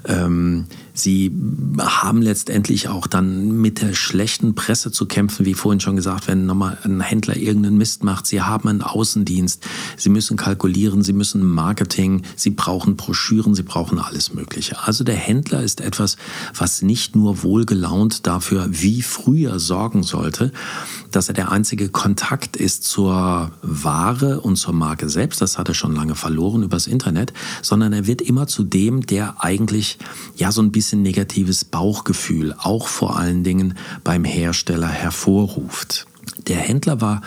Ähm, sie haben letztendlich auch dann mit der schlechten Presse zu kämpfen, wie vorhin schon gesagt, wenn nochmal ein Händler irgendeinen Mist macht. Sie haben einen Außendienst, sie müssen kalkulieren, sie müssen Marketing, sie brauchen Broschüren, sie brauchen alles Mögliche. Also der Händler ist etwas, was nicht nur wohlgelaunt Account dafür wie früher sorgen sollte, dass er der einzige Kontakt ist zur Ware und zur Marke selbst. Das hat er schon lange verloren übers Internet, sondern er wird immer zu dem, der eigentlich ja so ein bisschen negatives Bauchgefühl auch vor allen Dingen beim Hersteller hervorruft. Der Händler war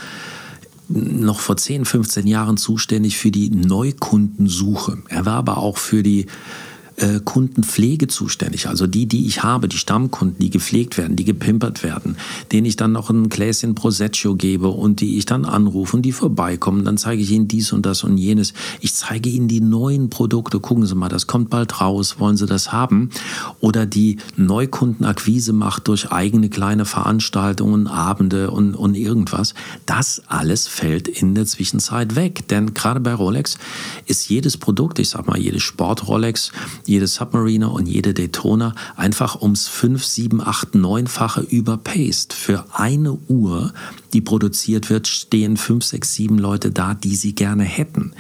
noch vor 10, 15 Jahren zuständig für die Neukundensuche. Er war aber auch für die äh, Kundenpflege zuständig. Also die, die ich habe, die Stammkunden, die gepflegt werden, die gepimpert werden, denen ich dann noch ein Gläschen Prosecco gebe und die ich dann anrufe und die vorbeikommen. Dann zeige ich ihnen dies und das und jenes. Ich zeige ihnen die neuen Produkte. Gucken Sie mal, das kommt bald raus. Wollen Sie das haben? Oder die Neukundenakquise macht durch eigene kleine Veranstaltungen, Abende und, und irgendwas. Das alles fällt in der Zwischenzeit weg. Denn gerade bei Rolex ist jedes Produkt, ich sag mal, jedes Sport-Rolex, jede Submariner und jede Daytona einfach ums 5, 7, 8, 9-fache überpaced. Für eine Uhr, die produziert wird, stehen 5, 6, 7 Leute da, die sie gerne hätten.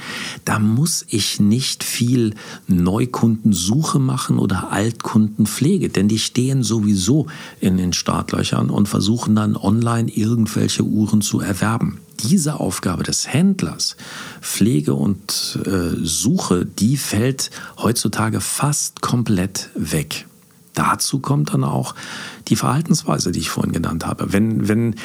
Da muss ich nicht viel Neukundensuche machen oder Altkundenpflege, denn die stehen sowieso in den Startlöchern und versuchen dann online irgendwelche Uhren zu erwerben diese Aufgabe des Händlers, Pflege und äh, Suche, die fällt heutzutage fast komplett weg. Dazu kommt dann auch die Verhaltensweise, die ich vorhin genannt habe. Wenn, wenn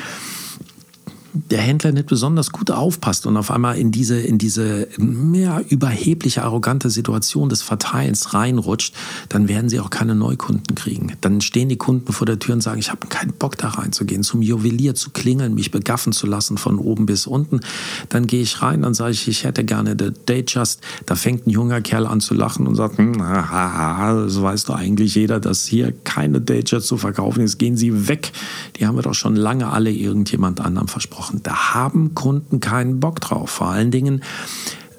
der Händler nicht besonders gut aufpasst und auf einmal in diese, in diese mehr überhebliche, arrogante Situation des Verteilens reinrutscht, dann werden sie auch keine Neukunden kriegen. Dann stehen die Kunden vor der Tür und sagen, ich habe keinen Bock da reinzugehen, zum Juwelier zu klingeln, mich begaffen zu lassen von oben bis unten. Dann gehe ich rein, dann sage ich, ich hätte gerne the Datejust. Da fängt ein junger Kerl an zu lachen und sagt, hm, haha, so weiß doch eigentlich jeder, dass hier keine Datejust zu verkaufen ist. Gehen Sie weg. Die haben wir doch schon lange alle irgendjemand anderem versprochen gesprochen. Da haben Kunden keinen Bock drauf. Vor allen Dingen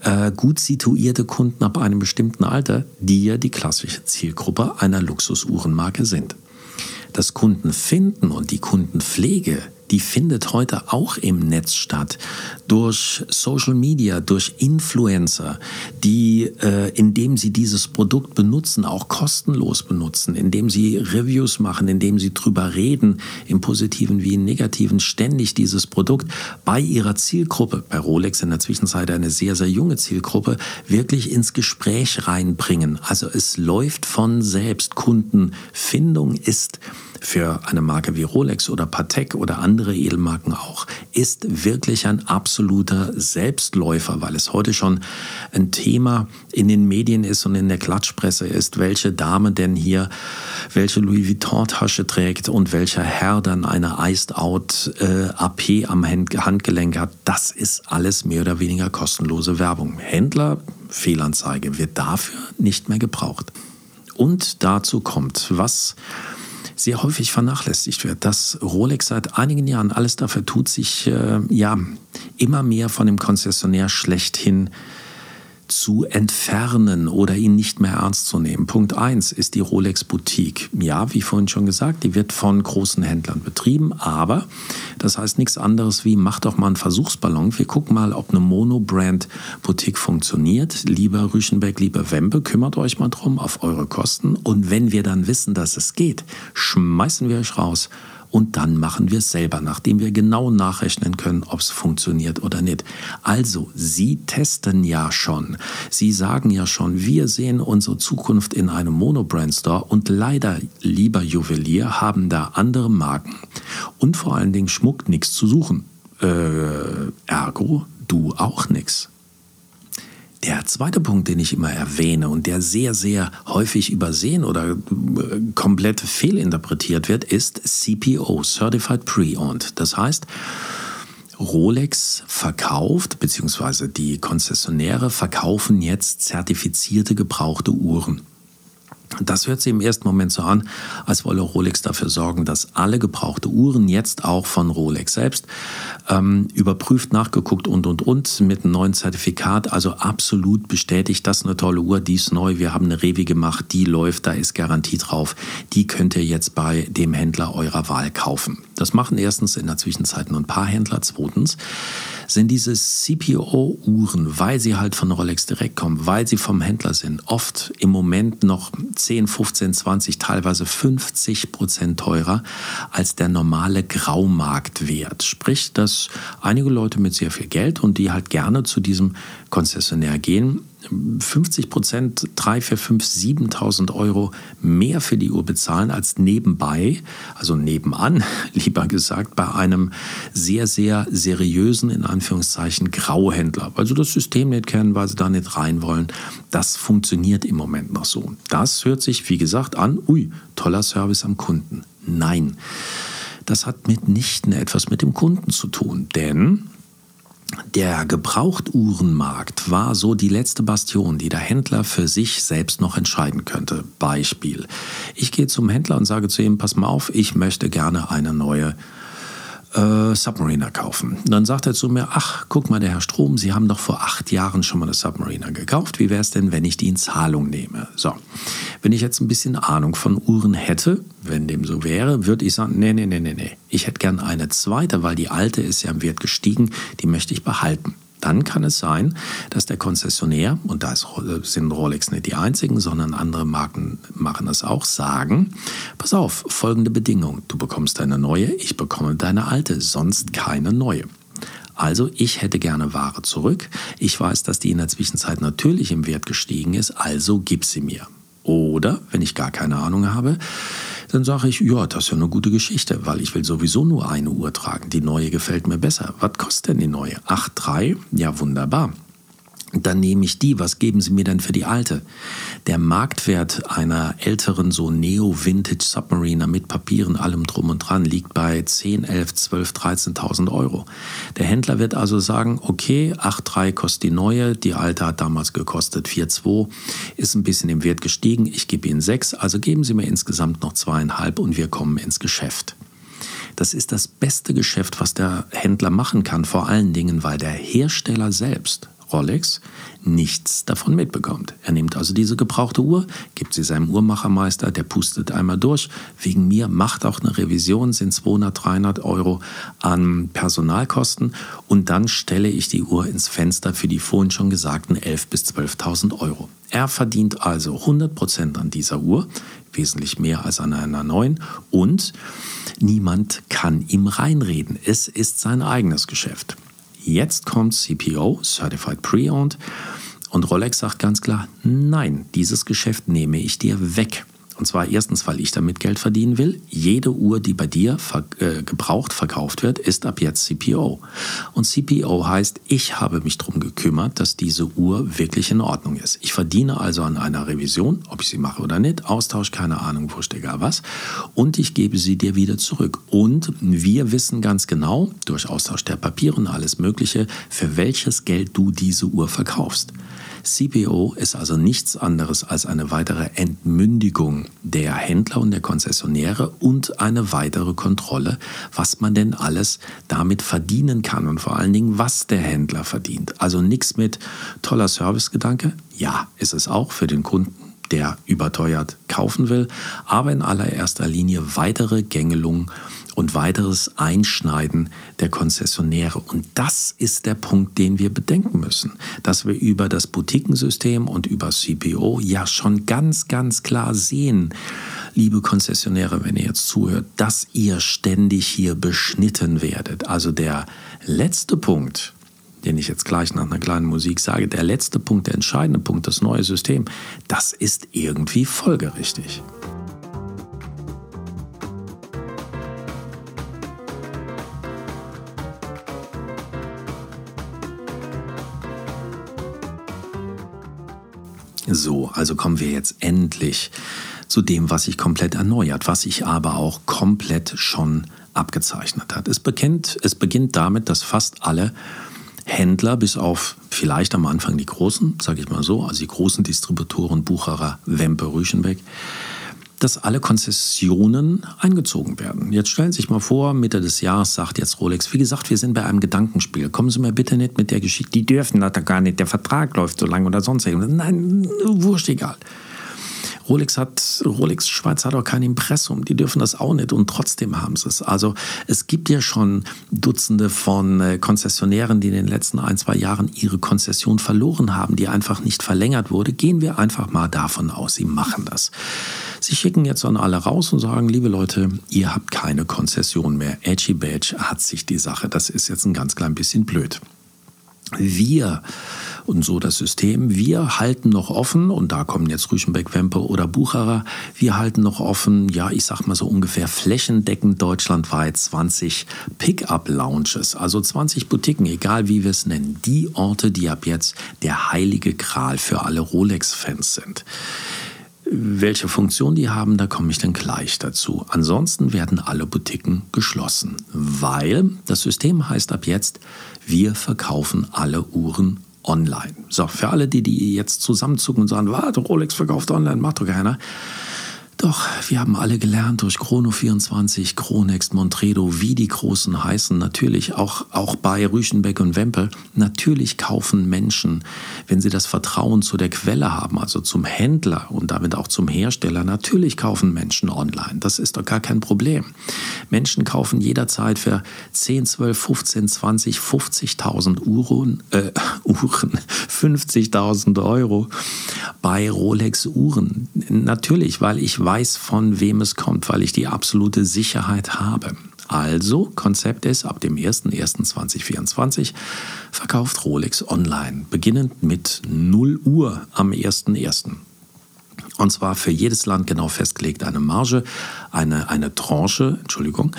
äh, gut situierte Kunden ab einem bestimmten Alter, die ja die klassische Zielgruppe einer Luxusuhrenmarke sind. Das Kundenfinden und die Kundenpflege die findet heute auch im Netz statt. Durch Social Media, durch Influencer, die, äh, indem sie dieses Produkt benutzen, auch kostenlos benutzen, indem sie Reviews machen, indem sie drüber reden, im positiven wie im negativen, ständig dieses Produkt bei ihrer Zielgruppe, bei Rolex in der Zwischenzeit eine sehr, sehr junge Zielgruppe, wirklich ins Gespräch reinbringen. Also es läuft von selbst. Kundenfindung ist für eine Marke wie Rolex oder Patek oder andere Edelmarken auch, ist wirklich ein absoluter Selbstläufer, weil es heute schon ein Thema in den Medien ist und in der Klatschpresse ist, welche Dame denn hier welche Louis Vuitton-Tasche trägt und welcher Herr dann eine Iced Out äh, AP am Handgelenk hat. Das ist alles mehr oder weniger kostenlose Werbung. Händler, Fehlanzeige wird dafür nicht mehr gebraucht. Und dazu kommt, was sehr häufig vernachlässigt wird, dass Rolex seit einigen Jahren alles dafür tut, sich äh, ja immer mehr von dem Konzessionär schlechthin zu entfernen oder ihn nicht mehr ernst zu nehmen. Punkt 1 ist die Rolex Boutique. Ja, wie vorhin schon gesagt, die wird von großen Händlern betrieben, aber das heißt nichts anderes wie, mach doch mal einen Versuchsballon. Wir gucken mal, ob eine Monobrand Boutique funktioniert. Lieber Rüschenbeck, lieber Wempe, kümmert euch mal drum auf eure Kosten. Und wenn wir dann wissen, dass es geht, schmeißen wir euch raus und dann machen wir es selber, nachdem wir genau nachrechnen können, ob es funktioniert oder nicht. Also, Sie testen ja schon. Sie sagen ja schon, wir sehen unsere Zukunft in einem Monobrand Store und leider, lieber Juwelier, haben da andere Marken und vor allen Dingen Schmuck nichts zu suchen. Äh, ergo, du auch nichts. Der zweite Punkt, den ich immer erwähne und der sehr, sehr häufig übersehen oder äh, komplett fehlinterpretiert wird, ist CPO, Certified Pre-Owned. Das heißt, Rolex verkauft, beziehungsweise die Konzessionäre verkaufen jetzt zertifizierte gebrauchte Uhren. Das hört sich im ersten Moment so an, als wolle Rolex dafür sorgen, dass alle gebrauchte Uhren jetzt auch von Rolex selbst ähm, überprüft, nachgeguckt und und und mit einem neuen Zertifikat, also absolut bestätigt, das ist eine tolle Uhr, die ist neu, wir haben eine Revi gemacht, die läuft, da ist Garantie drauf, die könnt ihr jetzt bei dem Händler eurer Wahl kaufen. Das machen erstens in der Zwischenzeit nur ein paar Händler, zweitens sind diese CPO-Uhren, weil sie halt von Rolex direkt kommen, weil sie vom Händler sind, oft im Moment noch 10, 15, 20, teilweise 50 Prozent teurer als der normale Graumarktwert. Sprich, dass einige Leute mit sehr viel Geld und die halt gerne zu diesem Konzessionär gehen, 50 Prozent, 3, 4, 5, 7.000 Euro mehr für die Uhr bezahlen als nebenbei, also nebenan, lieber gesagt, bei einem sehr, sehr seriösen, in Anführungszeichen, Grauhändler. Sie das System nicht kennen, weil sie da nicht rein wollen. Das funktioniert im Moment noch so. Das hört sich, wie gesagt, an, ui, toller Service am Kunden. Nein. Das hat mitnichten etwas mit dem Kunden zu tun, denn der Gebrauchtuhrenmarkt war so die letzte Bastion, die der Händler für sich selbst noch entscheiden könnte. Beispiel. Ich gehe zum Händler und sage zu ihm, pass mal auf, ich möchte gerne eine neue äh, Submariner kaufen. Und dann sagt er zu mir, ach, guck mal, der Herr Strom, Sie haben doch vor acht Jahren schon mal eine Submariner gekauft. Wie wäre es denn, wenn ich die in Zahlung nehme? So, wenn ich jetzt ein bisschen Ahnung von Uhren hätte, wenn dem so wäre, würde ich sagen, nee, nee, nee, nee, nee. Ich hätte gern eine zweite, weil die alte ist ja im Wert gestiegen, die möchte ich behalten dann kann es sein, dass der Konzessionär, und da sind Rolex nicht die einzigen, sondern andere Marken machen es auch, sagen, pass auf, folgende Bedingung, du bekommst deine neue, ich bekomme deine alte, sonst keine neue. Also ich hätte gerne Ware zurück. Ich weiß, dass die in der Zwischenzeit natürlich im Wert gestiegen ist, also gib sie mir. Oder, wenn ich gar keine Ahnung habe, dann sage ich, ja, das ist ja eine gute Geschichte, weil ich will sowieso nur eine Uhr tragen. Die neue gefällt mir besser. Was kostet denn die neue? 8,3? Ja, wunderbar dann nehme ich die. Was geben Sie mir denn für die alte? Der Marktwert einer älteren, so Neo-Vintage Submariner mit Papieren, allem drum und dran, liegt bei 10, 11, 12, 13.000 Euro. Der Händler wird also sagen, okay, 8,3 kostet die neue, die alte hat damals gekostet 4,2, ist ein bisschen im Wert gestiegen, ich gebe Ihnen 6, also geben Sie mir insgesamt noch zweieinhalb und wir kommen ins Geschäft. Das ist das beste Geschäft, was der Händler machen kann, vor allen Dingen, weil der Hersteller selbst Rolex nichts davon mitbekommt. Er nimmt also diese gebrauchte Uhr, gibt sie seinem Uhrmachermeister, der pustet einmal durch. Wegen mir macht auch eine Revision, sind 200, 300 Euro an Personalkosten und dann stelle ich die Uhr ins Fenster für die vorhin schon gesagten 11.000 bis 12.000 Euro. Er verdient also 100 Prozent an dieser Uhr, wesentlich mehr als an einer neuen und niemand kann ihm reinreden. Es ist sein eigenes Geschäft. Jetzt kommt CPO, Certified Pre-Owned, und Rolex sagt ganz klar, nein, dieses Geschäft nehme ich dir weg. Und zwar erstens, weil ich damit Geld verdienen will. Jede Uhr, die bei dir ver äh, gebraucht verkauft wird, ist ab jetzt CPO. Und CPO heißt, ich habe mich darum gekümmert, dass diese Uhr wirklich in Ordnung ist. Ich verdiene also an einer Revision, ob ich sie mache oder nicht, Austausch, keine Ahnung, wurscht, egal was. Und ich gebe sie dir wieder zurück. Und wir wissen ganz genau, durch Austausch der Papiere und alles Mögliche, für welches Geld du diese Uhr verkaufst. CPO ist also nichts anderes als eine weitere Entmündigung der Händler und der Konzessionäre und eine weitere Kontrolle, was man denn alles damit verdienen kann und vor allen Dingen, was der Händler verdient. Also nichts mit toller Servicegedanke. Ja, ist es auch für den Kunden der überteuert kaufen will, aber in allererster Linie weitere Gängelung und weiteres Einschneiden der Konzessionäre. Und das ist der Punkt, den wir bedenken müssen, dass wir über das Boutiquensystem und über CPO ja schon ganz, ganz klar sehen, liebe Konzessionäre, wenn ihr jetzt zuhört, dass ihr ständig hier beschnitten werdet. Also der letzte Punkt, den ich jetzt gleich nach einer kleinen Musik sage, der letzte Punkt, der entscheidende Punkt, das neue System, das ist irgendwie folgerichtig. So, also kommen wir jetzt endlich zu dem, was sich komplett erneuert, was sich aber auch komplett schon abgezeichnet hat. Es beginnt, es beginnt damit, dass fast alle Händler, bis auf vielleicht am Anfang die großen, sage ich mal so, also die großen Distributoren, Bucherer, Wempe, Rüschenbeck, dass alle Konzessionen eingezogen werden. Jetzt stellen Sie sich mal vor, Mitte des Jahres sagt jetzt Rolex, wie gesagt, wir sind bei einem Gedankenspiel. Kommen Sie mir bitte nicht mit der Geschichte, die dürfen das gar nicht, der Vertrag läuft so lange oder sonst irgendwas. Nein, wurscht egal. Rolex hat, Rolex Schweiz hat auch kein Impressum, die dürfen das auch nicht und trotzdem haben sie es. Also es gibt ja schon Dutzende von äh, Konzessionären, die in den letzten ein, zwei Jahren ihre Konzession verloren haben, die einfach nicht verlängert wurde. Gehen wir einfach mal davon aus, sie machen das. Sie schicken jetzt an alle raus und sagen, liebe Leute, ihr habt keine Konzession mehr. Edgy Badge hat sich die Sache. Das ist jetzt ein ganz klein bisschen blöd. Wir und so das System. Wir halten noch offen, und da kommen jetzt Rüschenbeck, Wempe oder Bucherer, wir halten noch offen, ja, ich sag mal so ungefähr flächendeckend deutschlandweit 20 Pickup-Lounges, also 20 Boutiquen, egal wie wir es nennen. Die Orte, die ab jetzt der heilige Gral für alle Rolex-Fans sind. Welche Funktion die haben, da komme ich dann gleich dazu. Ansonsten werden alle Boutiquen geschlossen, weil das System heißt ab jetzt, wir verkaufen alle Uhren online. So, für alle, die, die jetzt zusammenzucken und sagen, warte, Rolex verkauft online, macht doch keiner. Doch, wir haben alle gelernt durch Chrono24, Chronext, Montredo, wie die Großen heißen, natürlich auch, auch bei Rüschenbeck und Wempel, natürlich kaufen Menschen, wenn sie das Vertrauen zu der Quelle haben, also zum Händler und damit auch zum Hersteller, natürlich kaufen Menschen online. Das ist doch gar kein Problem. Menschen kaufen jederzeit für 10, 12, 15, 20, 50.000 Uhren, äh, Uhren, 50.000 Euro bei Rolex Uhren. Natürlich, weil ich weiß, weiß, von wem es kommt, weil ich die absolute Sicherheit habe. Also, Konzept ist, ab dem 01.01.2024 verkauft Rolex online, beginnend mit 0 Uhr am 01.01. Und zwar für jedes Land genau festgelegt eine Marge, eine, eine Tranche, Entschuldigung.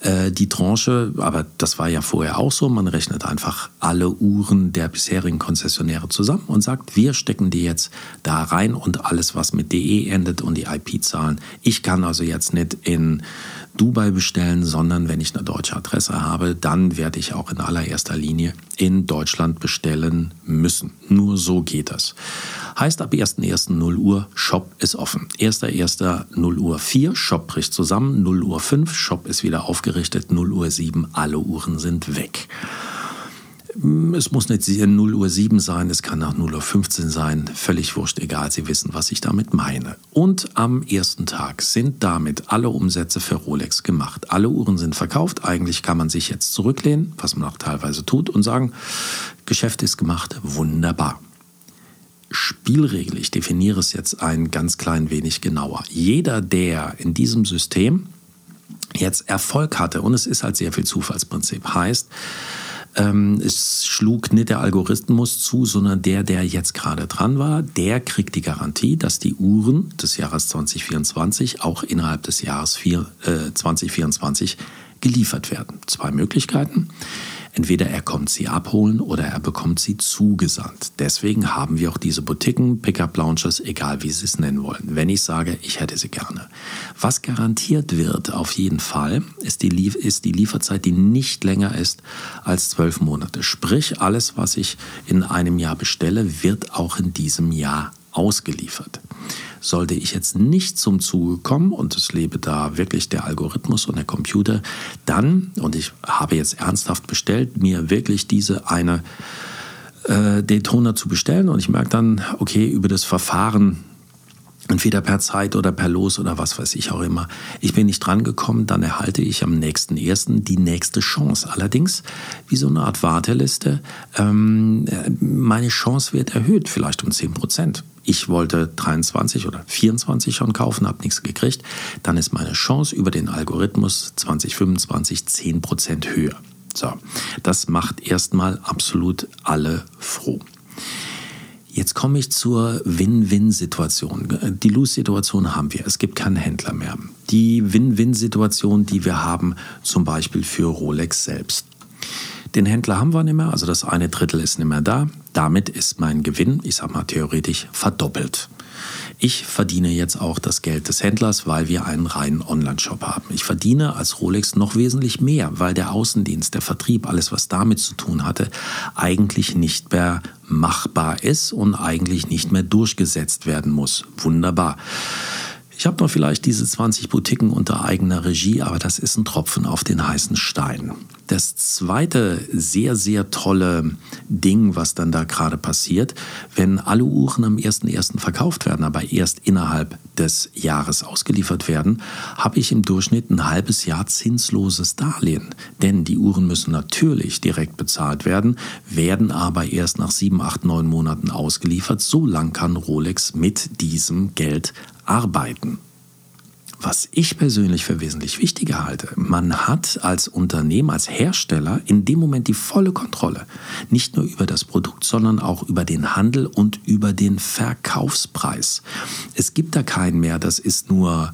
Äh, die Tranche, aber das war ja vorher auch so, man rechnet einfach alle Uhren der bisherigen Konzessionäre zusammen und sagt, wir stecken die jetzt da rein und alles, was mit DE endet und die IP-Zahlen. Ich kann also jetzt nicht in Dubai bestellen, sondern wenn ich eine deutsche Adresse habe, dann werde ich auch in allererster Linie in Deutschland bestellen müssen. Nur so geht das. Heißt ab 1.1.0 Uhr, Shop ist offen. 1.1.0 Uhr 4, Shop bricht zusammen, 0 Uhr 5, Shop ist wieder aufgerichtet, 0 Uhr 7, alle Uhren sind weg. Es muss nicht 0 Uhr 7 sein, es kann auch 0 Uhr 15 sein, völlig wurscht, egal, Sie wissen, was ich damit meine. Und am ersten Tag sind damit alle Umsätze für Rolex gemacht. Alle Uhren sind verkauft, eigentlich kann man sich jetzt zurücklehnen, was man auch teilweise tut, und sagen, Geschäft ist gemacht, wunderbar. Spielregel, ich definiere es jetzt ein ganz klein wenig genauer. Jeder, der in diesem System jetzt Erfolg hatte, und es ist halt sehr viel Zufallsprinzip, heißt, ähm, es schlug nicht der Algorithmus zu, sondern der, der jetzt gerade dran war, der kriegt die Garantie, dass die Uhren des Jahres 2024 auch innerhalb des Jahres 4, äh, 2024 geliefert werden. Zwei Möglichkeiten. Entweder er kommt sie abholen oder er bekommt sie zugesandt. Deswegen haben wir auch diese Boutiquen, Pickup-Lounges, egal wie Sie es nennen wollen. Wenn ich sage, ich hätte sie gerne. Was garantiert wird auf jeden Fall, ist die, Lief ist die Lieferzeit, die nicht länger ist als zwölf Monate. Sprich, alles, was ich in einem Jahr bestelle, wird auch in diesem Jahr ausgeliefert. Sollte ich jetzt nicht zum Zuge kommen und es lebe da wirklich der Algorithmus und der Computer, dann, und ich habe jetzt ernsthaft bestellt, mir wirklich diese eine äh, Daytona zu bestellen. Und ich merke dann, okay, über das Verfahren entweder per Zeit oder per Los oder was weiß ich auch immer. Ich bin nicht drangekommen, dann erhalte ich am nächsten ersten die nächste Chance. Allerdings wie so eine Art Warteliste. Ähm, meine Chance wird erhöht, vielleicht um 10 Prozent. Ich wollte 23 oder 24 schon kaufen, habe nichts gekriegt. Dann ist meine Chance über den Algorithmus 2025 10 Prozent höher. So, das macht erstmal absolut alle froh. Jetzt komme ich zur Win-Win-Situation. Die Lose-Situation haben wir. Es gibt keinen Händler mehr. Die Win-Win-Situation, die wir haben, zum Beispiel für Rolex selbst. Den Händler haben wir nicht mehr, also das eine Drittel ist nicht mehr da. Damit ist mein Gewinn, ich sage mal theoretisch, verdoppelt. Ich verdiene jetzt auch das Geld des Händlers, weil wir einen reinen Online-Shop haben. Ich verdiene als Rolex noch wesentlich mehr, weil der Außendienst, der Vertrieb, alles, was damit zu tun hatte, eigentlich nicht mehr machbar ist und eigentlich nicht mehr durchgesetzt werden muss. Wunderbar. Ich habe noch vielleicht diese 20 Boutiquen unter eigener Regie, aber das ist ein Tropfen auf den heißen Stein. Das zweite sehr, sehr tolle Ding, was dann da gerade passiert, wenn alle Uhren am 1.1. verkauft werden, aber erst innerhalb des Jahres ausgeliefert werden, habe ich im Durchschnitt ein halbes Jahr zinsloses Darlehen. Denn die Uhren müssen natürlich direkt bezahlt werden, werden aber erst nach sieben, acht, neun Monaten ausgeliefert. So lang kann Rolex mit diesem Geld arbeiten. Was ich persönlich für wesentlich wichtiger halte, man hat als Unternehmen, als Hersteller in dem Moment die volle Kontrolle. Nicht nur über das Produkt, sondern auch über den Handel und über den Verkaufspreis. Es gibt da keinen mehr, das ist nur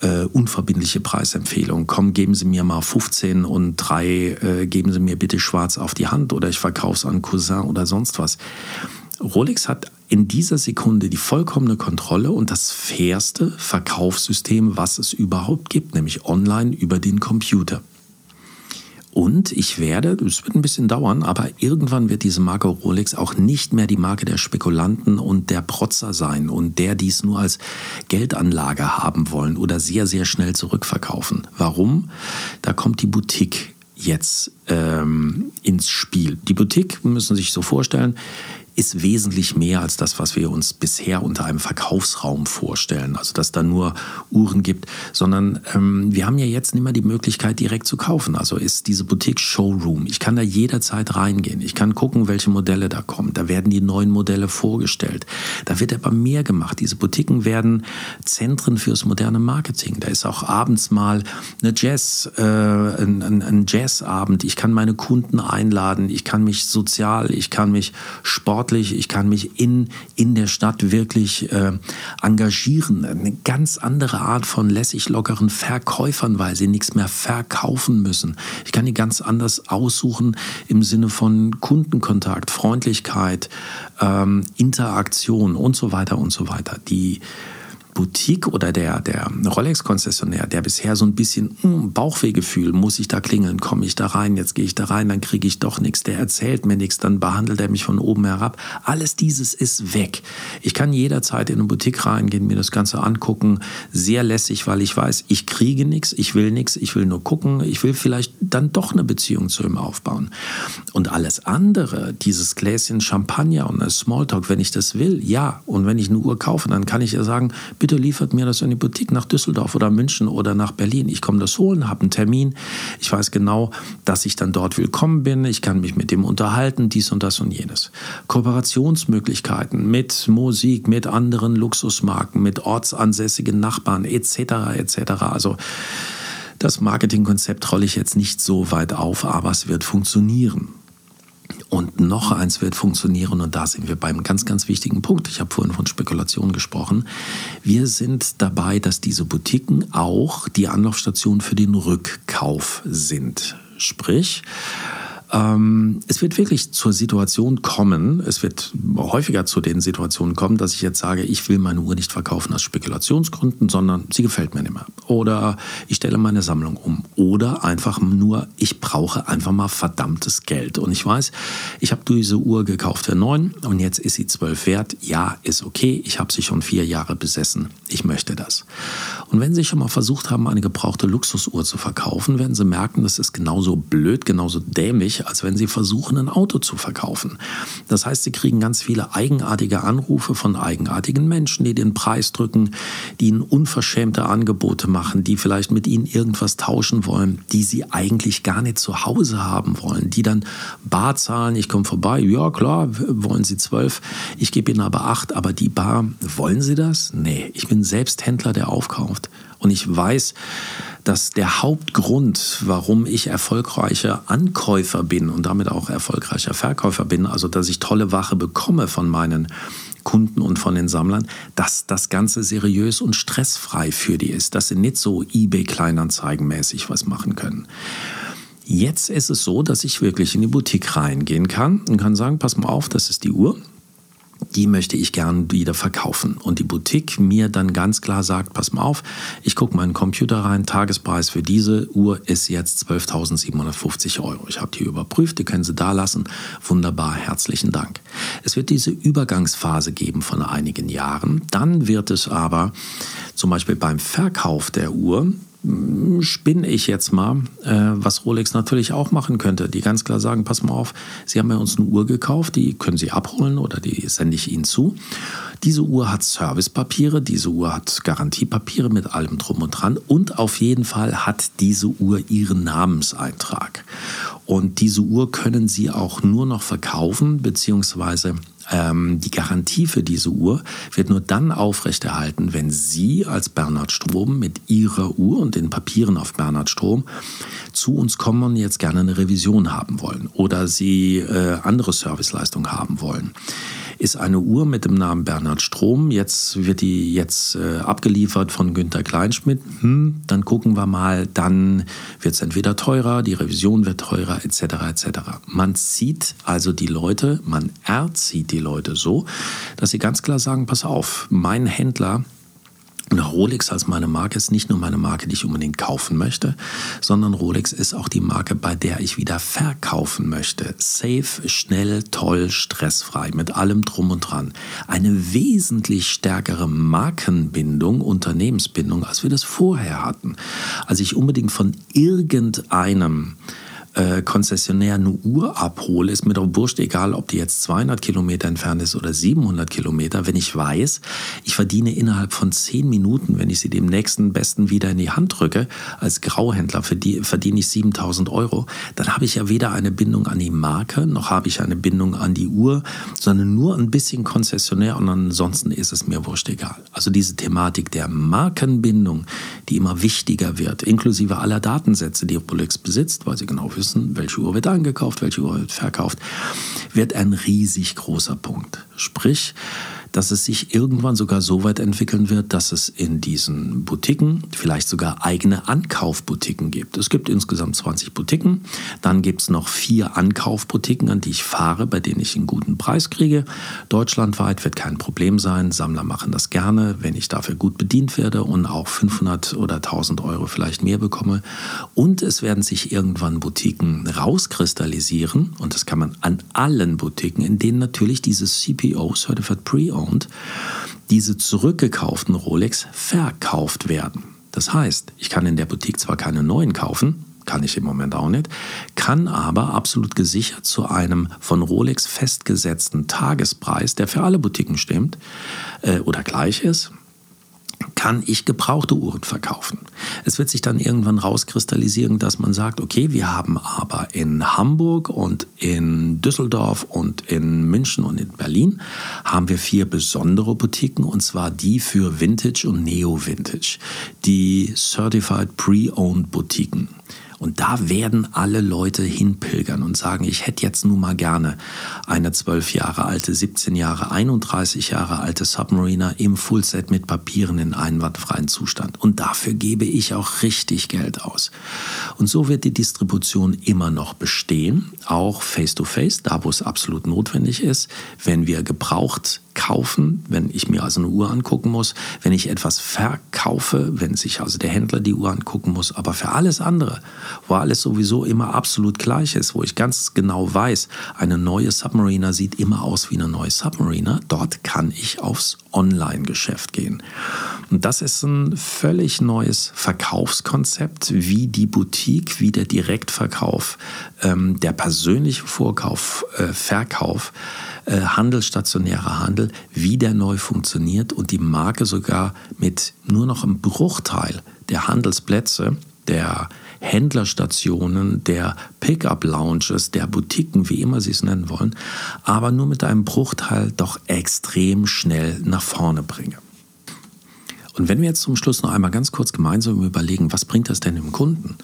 äh, unverbindliche Preisempfehlung. Komm, geben Sie mir mal 15 und 3, äh, geben Sie mir bitte schwarz auf die Hand oder ich verkaufe es an Cousin oder sonst was. Rolex hat in dieser Sekunde die vollkommene Kontrolle und das fairste Verkaufssystem, was es überhaupt gibt, nämlich online über den Computer. Und ich werde, es wird ein bisschen dauern, aber irgendwann wird diese Marke Rolex auch nicht mehr die Marke der Spekulanten und der Protzer sein und der dies nur als Geldanlage haben wollen oder sehr, sehr schnell zurückverkaufen. Warum? Da kommt die Boutique jetzt ähm, ins Spiel. Die Boutique müssen Sie sich so vorstellen, ist wesentlich mehr als das, was wir uns bisher unter einem Verkaufsraum vorstellen. Also dass da nur Uhren gibt, sondern ähm, wir haben ja jetzt nicht mehr die Möglichkeit, direkt zu kaufen. Also ist diese Boutique Showroom. Ich kann da jederzeit reingehen. Ich kann gucken, welche Modelle da kommen. Da werden die neuen Modelle vorgestellt. Da wird aber mehr gemacht. Diese Boutiquen werden Zentren fürs moderne Marketing. Da ist auch abends mal eine Jazz, äh, ein, ein, ein Jazzabend. Ich kann meine Kunden einladen. Ich kann mich sozial, ich kann mich Sport sportlich, ich kann mich in, in der Stadt wirklich äh, engagieren. Eine ganz andere Art von lässig lockeren Verkäufern, weil sie nichts mehr verkaufen müssen. Ich kann die ganz anders aussuchen im Sinne von Kundenkontakt, Freundlichkeit, ähm, Interaktion und so weiter und so weiter. Die Boutique oder der, der Rolex-Konzessionär, der bisher so ein bisschen hm, Bauchwehgefühl, muss ich da klingeln, komme ich da rein, jetzt gehe ich da rein, dann kriege ich doch nichts, der erzählt mir nichts, dann behandelt er mich von oben herab. Alles dieses ist weg. Ich kann jederzeit in eine Boutique reingehen, mir das Ganze angucken, sehr lässig, weil ich weiß, ich kriege nichts, ich will nichts, ich will nur gucken, ich will vielleicht dann doch eine Beziehung zu ihm aufbauen. Und alles andere, dieses Gläschen Champagner und das Smalltalk, wenn ich das will, ja. Und wenn ich eine Uhr kaufe, dann kann ich ja sagen, bitte liefert mir das in die Boutique nach Düsseldorf oder München oder nach Berlin. Ich komme das holen, habe einen Termin. Ich weiß genau, dass ich dann dort willkommen bin. Ich kann mich mit dem unterhalten, dies und das und jenes. Kooperationsmöglichkeiten mit Musik, mit anderen Luxusmarken, mit ortsansässigen Nachbarn etc. etc. Also das Marketingkonzept rolle ich jetzt nicht so weit auf, aber es wird funktionieren. Und noch eins wird funktionieren und da sind wir beim ganz, ganz wichtigen Punkt. Ich habe vorhin von Spekulation gesprochen. Wir sind dabei, dass diese Boutiquen auch die Anlaufstation für den Rückkauf sind. Sprich, ähm, es wird wirklich zur Situation kommen, es wird häufiger zu den Situationen kommen, dass ich jetzt sage, ich will meine Uhr nicht verkaufen aus Spekulationsgründen, sondern sie gefällt mir nicht mehr. Oder ich stelle meine Sammlung um. Oder einfach nur, ich brauche einfach mal verdammtes Geld. Und ich weiß, ich habe diese Uhr gekauft für neun und jetzt ist sie zwölf wert. Ja, ist okay. Ich habe sie schon vier Jahre besessen. Ich möchte das. Und wenn Sie schon mal versucht haben, eine gebrauchte Luxusuhr zu verkaufen, werden Sie merken, das ist genauso blöd, genauso dämlich als wenn sie versuchen, ein Auto zu verkaufen. Das heißt, sie kriegen ganz viele eigenartige Anrufe von eigenartigen Menschen, die den Preis drücken, die ihnen unverschämte Angebote machen, die vielleicht mit ihnen irgendwas tauschen wollen, die sie eigentlich gar nicht zu Hause haben wollen, die dann Bar zahlen, ich komme vorbei, ja klar, wollen sie zwölf, ich gebe ihnen aber acht, aber die Bar, wollen sie das? Nee, ich bin selbst Händler, der aufkauft. Und ich weiß, dass der Hauptgrund, warum ich erfolgreicher Ankäufer bin und damit auch erfolgreicher Verkäufer bin, also dass ich tolle Wache bekomme von meinen Kunden und von den Sammlern, dass das Ganze seriös und stressfrei für die ist, dass sie nicht so eBay-Kleinanzeigen-mäßig was machen können. Jetzt ist es so, dass ich wirklich in die Boutique reingehen kann und kann sagen, pass mal auf, das ist die Uhr die möchte ich gern wieder verkaufen. Und die Boutique mir dann ganz klar sagt, pass mal auf, ich gucke meinen Computer rein, Tagespreis für diese Uhr ist jetzt 12.750 Euro. Ich habe die überprüft, die können Sie da lassen. Wunderbar, herzlichen Dank. Es wird diese Übergangsphase geben von einigen Jahren. Dann wird es aber zum Beispiel beim Verkauf der Uhr spinne ich jetzt mal, äh, was Rolex natürlich auch machen könnte. Die ganz klar sagen, pass mal auf, Sie haben ja uns eine Uhr gekauft, die können Sie abholen oder die sende ich Ihnen zu. Diese Uhr hat Servicepapiere, diese Uhr hat Garantiepapiere mit allem drum und dran und auf jeden Fall hat diese Uhr ihren Namenseintrag. Und diese Uhr können Sie auch nur noch verkaufen, beziehungsweise die Garantie für diese Uhr wird nur dann aufrechterhalten, wenn Sie als Bernhard Strom mit Ihrer Uhr und den Papieren auf Bernhard Strom zu uns kommen und jetzt gerne eine Revision haben wollen oder Sie äh, andere Serviceleistungen haben wollen ist eine Uhr mit dem Namen Bernhard Strom. Jetzt wird die jetzt äh, abgeliefert von Günter Kleinschmidt. Hm, dann gucken wir mal, dann wird es entweder teurer, die Revision wird teurer, etc. etc. Man zieht also die Leute, man erzieht die Leute so, dass sie ganz klar sagen, pass auf, mein Händler und Rolex als meine Marke ist nicht nur meine Marke, die ich unbedingt kaufen möchte, sondern Rolex ist auch die Marke, bei der ich wieder verkaufen möchte. Safe, schnell, toll, stressfrei, mit allem drum und dran. Eine wesentlich stärkere Markenbindung, Unternehmensbindung, als wir das vorher hatten. Als ich unbedingt von irgendeinem äh, Konzessionär eine Uhr abhole, ist mir doch wurscht, egal ob die jetzt 200 Kilometer entfernt ist oder 700 Kilometer, wenn ich weiß, ich verdiene innerhalb von 10 Minuten, wenn ich sie dem nächsten Besten wieder in die Hand drücke, als Grauhändler verdiene ich 7000 Euro, dann habe ich ja weder eine Bindung an die Marke, noch habe ich eine Bindung an die Uhr, sondern nur ein bisschen Konzessionär und ansonsten ist es mir wurscht egal. Also diese Thematik der Markenbindung, die immer wichtiger wird, inklusive aller Datensätze, die Rolex besitzt, weil sie genau wissen, wissen, welche Uhr wird eingekauft, welche Uhr wird verkauft, wird ein riesig großer Punkt. Sprich, dass es sich irgendwann sogar so weit entwickeln wird, dass es in diesen Boutiquen vielleicht sogar eigene Ankaufboutiquen gibt. Es gibt insgesamt 20 Boutiquen. Dann gibt es noch vier Ankaufboutiquen, an die ich fahre, bei denen ich einen guten Preis kriege. Deutschlandweit wird kein Problem sein. Sammler machen das gerne, wenn ich dafür gut bedient werde und auch 500 oder 1000 Euro vielleicht mehr bekomme. Und es werden sich irgendwann Boutiquen rauskristallisieren. Und das kann man an allen Boutiquen, in denen natürlich dieses CPO, Certified Pre-Owned, Discount diese zurückgekauften Rolex verkauft werden. Das heißt, ich kann in der Boutique zwar keine neuen kaufen, kann ich im Moment auch nicht, kann aber absolut gesichert zu einem von Rolex festgesetzten Tagespreis, der für alle Boutiquen stimmt äh, oder gleich ist, kann ich gebrauchte Uhren verkaufen. Es wird sich dann irgendwann rauskristallisieren, dass man sagt, okay, wir haben aber in Hamburg und in Düsseldorf und in München und in Berlin haben wir vier besondere Boutiquen und zwar die für Vintage und Neo-Vintage, die Certified Pre-Owned Boutiquen. Und da werden alle Leute hinpilgern und sagen, ich hätte jetzt nun mal gerne eine 12 Jahre alte, 17 Jahre, 31 Jahre alte Submariner im Fullset mit Papieren in einwandfreien Zustand. Und dafür gebe ich auch richtig Geld aus. Und so wird die Distribution immer noch bestehen, auch face-to-face, -face, da wo es absolut notwendig ist. Wenn wir gebraucht kaufen, wenn ich mir also eine Uhr angucken muss, wenn ich etwas verkaufe, wenn sich also der Händler die Uhr angucken muss, aber für alles andere, wo alles sowieso immer absolut gleich ist, wo ich ganz genau weiß, eine neue Submariner sieht immer aus wie eine neue Submariner, dort kann ich aufs Online-Geschäft gehen. Und das ist ein völlig neues Verkaufskonzept, wie die Boutique, wie der Direktverkauf, ähm, der persönliche Vorkauf, äh, Verkauf, Handel, stationärer Handel, wie der neu funktioniert und die Marke sogar mit nur noch einem Bruchteil der Handelsplätze, der Händlerstationen, der Pickup-Lounges, der Boutiquen, wie immer Sie es nennen wollen, aber nur mit einem Bruchteil doch extrem schnell nach vorne bringe. Und wenn wir jetzt zum Schluss noch einmal ganz kurz gemeinsam überlegen, was bringt das denn dem Kunden?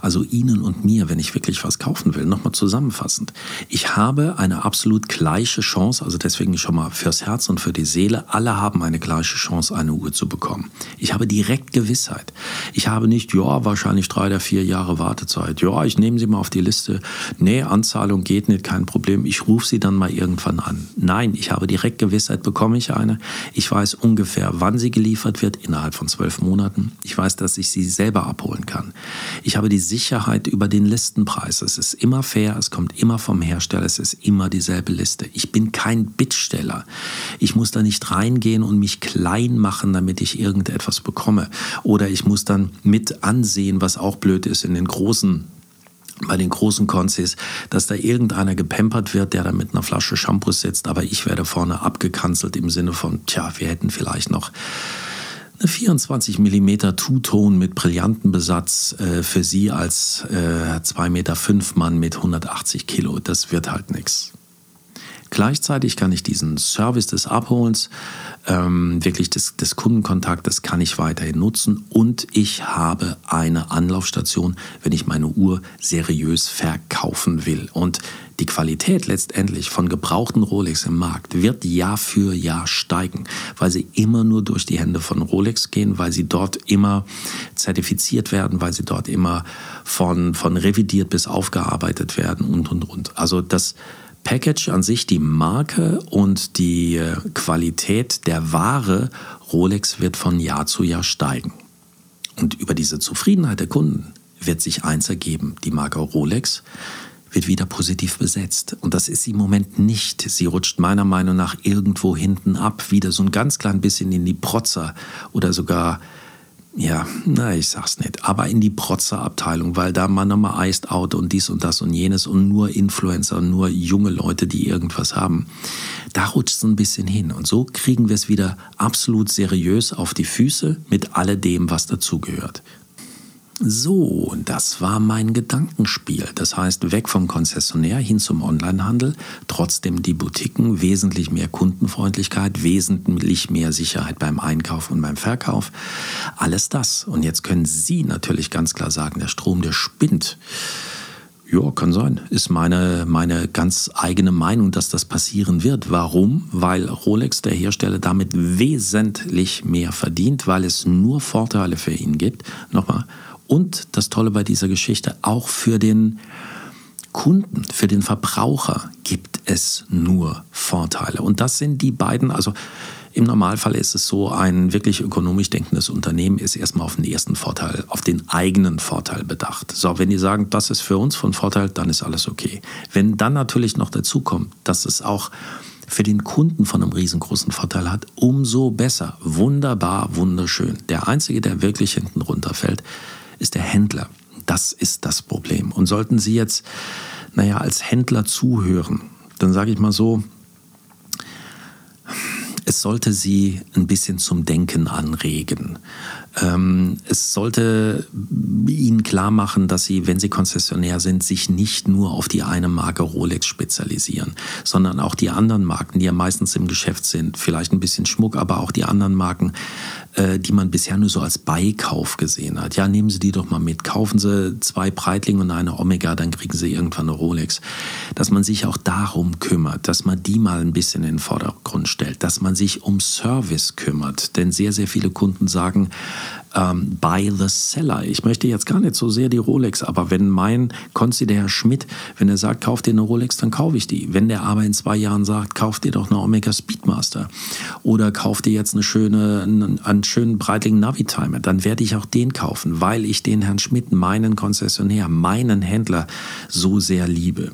Also Ihnen und mir, wenn ich wirklich was kaufen will, nochmal zusammenfassend. Ich habe eine absolut gleiche Chance, also deswegen schon mal fürs Herz und für die Seele, alle haben eine gleiche Chance, eine Uhr zu bekommen. Ich habe direkt Gewissheit. Ich habe nicht, ja, wahrscheinlich drei oder vier Jahre Wartezeit. Ja, ich nehme Sie mal auf die Liste. Nee, Anzahlung geht nicht, kein Problem. Ich rufe Sie dann mal irgendwann an. Nein, ich habe direkt Gewissheit, bekomme ich eine. Ich weiß ungefähr, wann sie geliefert wird innerhalb von zwölf Monaten. Ich weiß, dass ich sie selber abholen kann. Ich habe die Sicherheit über den Listenpreis. Es ist immer fair, es kommt immer vom Hersteller, es ist immer dieselbe Liste. Ich bin kein Bittsteller. Ich muss da nicht reingehen und mich klein machen, damit ich irgendetwas bekomme. Oder ich muss dann mit ansehen, was auch blöd ist in den großen bei den großen Konzis, dass da irgendeiner gepempert wird, der da mit einer Flasche Shampoo sitzt, aber ich werde vorne abgekanzelt im Sinne von, tja, wir hätten vielleicht noch eine 24 mm Two-Tone mit Brillantenbesatz äh, für Sie als äh, 2,5 Meter Mann mit 180 Kilo. Das wird halt nichts. Gleichzeitig kann ich diesen Service des Abholens, ähm, wirklich des, des Kundenkontaktes, kann ich weiterhin nutzen und ich habe eine Anlaufstation, wenn ich meine Uhr seriös verkaufen will. Und die Qualität letztendlich von gebrauchten Rolex im Markt wird Jahr für Jahr steigen, weil sie immer nur durch die Hände von Rolex gehen, weil sie dort immer zertifiziert werden, weil sie dort immer von, von revidiert bis aufgearbeitet werden und, und, und. Also das Package an sich, die Marke und die äh, Qualität der Ware Rolex wird von Jahr zu Jahr steigen. Und über diese Zufriedenheit der Kunden wird sich eins ergeben. Die Marke Rolex wird wieder positiv besetzt. Und das ist sie im Moment nicht. Sie rutscht meiner Meinung nach irgendwo hinten ab, wieder so ein ganz klein bisschen in die Protzer oder sogar, ja, na, ich sag's nicht, aber in die Protzer-Abteilung, weil da man nochmal Iced Out und dies und das und jenes und nur Influencer, nur junge Leute, die irgendwas haben. Da rutscht es ein bisschen hin. Und so kriegen wir es wieder absolut seriös auf die Füße mit alledem, was dazugehört. So, das war mein Gedankenspiel. Das heißt, weg vom Konzessionär hin zum Onlinehandel, trotzdem die Boutiquen, wesentlich mehr Kundenfreundlichkeit, wesentlich mehr Sicherheit beim Einkauf und beim Verkauf. Alles das. Und jetzt können Sie natürlich ganz klar sagen, der Strom, der spinnt. Ja, kann sein. Ist meine, meine ganz eigene Meinung, dass das passieren wird. Warum? Weil Rolex, der Hersteller, damit wesentlich mehr verdient, weil es nur Vorteile für ihn gibt. Nochmal. Und das Tolle bei dieser Geschichte, auch für den Kunden, für den Verbraucher gibt es nur Vorteile. Und das sind die beiden, also im Normalfall ist es so, ein wirklich ökonomisch denkendes Unternehmen ist erstmal auf den ersten Vorteil, auf den eigenen Vorteil bedacht. So, wenn die sagen, das ist für uns von Vorteil, dann ist alles okay. Wenn dann natürlich noch dazu kommt, dass es auch für den Kunden von einem riesengroßen Vorteil hat, umso besser. Wunderbar, wunderschön. Der Einzige, der wirklich hinten runterfällt, ist der Händler. Das ist das Problem. Und sollten Sie jetzt, naja, als Händler zuhören, dann sage ich mal so, es sollte sie ein bisschen zum Denken anregen. Ähm, es sollte ihnen klar machen, dass sie, wenn sie Konzessionär sind, sich nicht nur auf die eine Marke Rolex spezialisieren, sondern auch die anderen Marken, die ja meistens im Geschäft sind, vielleicht ein bisschen Schmuck, aber auch die anderen Marken, die man bisher nur so als Beikauf gesehen hat. Ja, nehmen Sie die doch mal mit. Kaufen Sie zwei Breitling und eine Omega, dann kriegen Sie irgendwann eine Rolex. Dass man sich auch darum kümmert, dass man die mal ein bisschen in den Vordergrund stellt, dass man sich um Service kümmert. Denn sehr, sehr viele Kunden sagen, ähm, by the seller. Ich möchte jetzt gar nicht so sehr die Rolex, aber wenn mein Konzi, der Herr Schmidt, wenn er sagt, kauf dir eine Rolex, dann kaufe ich die. Wenn der aber in zwei Jahren sagt, kauf dir doch eine Omega Speedmaster oder kauf dir jetzt eine schöne, einen, einen schönen Breitling Navitimer, dann werde ich auch den kaufen, weil ich den Herrn Schmidt, meinen Konzessionär, meinen Händler so sehr liebe.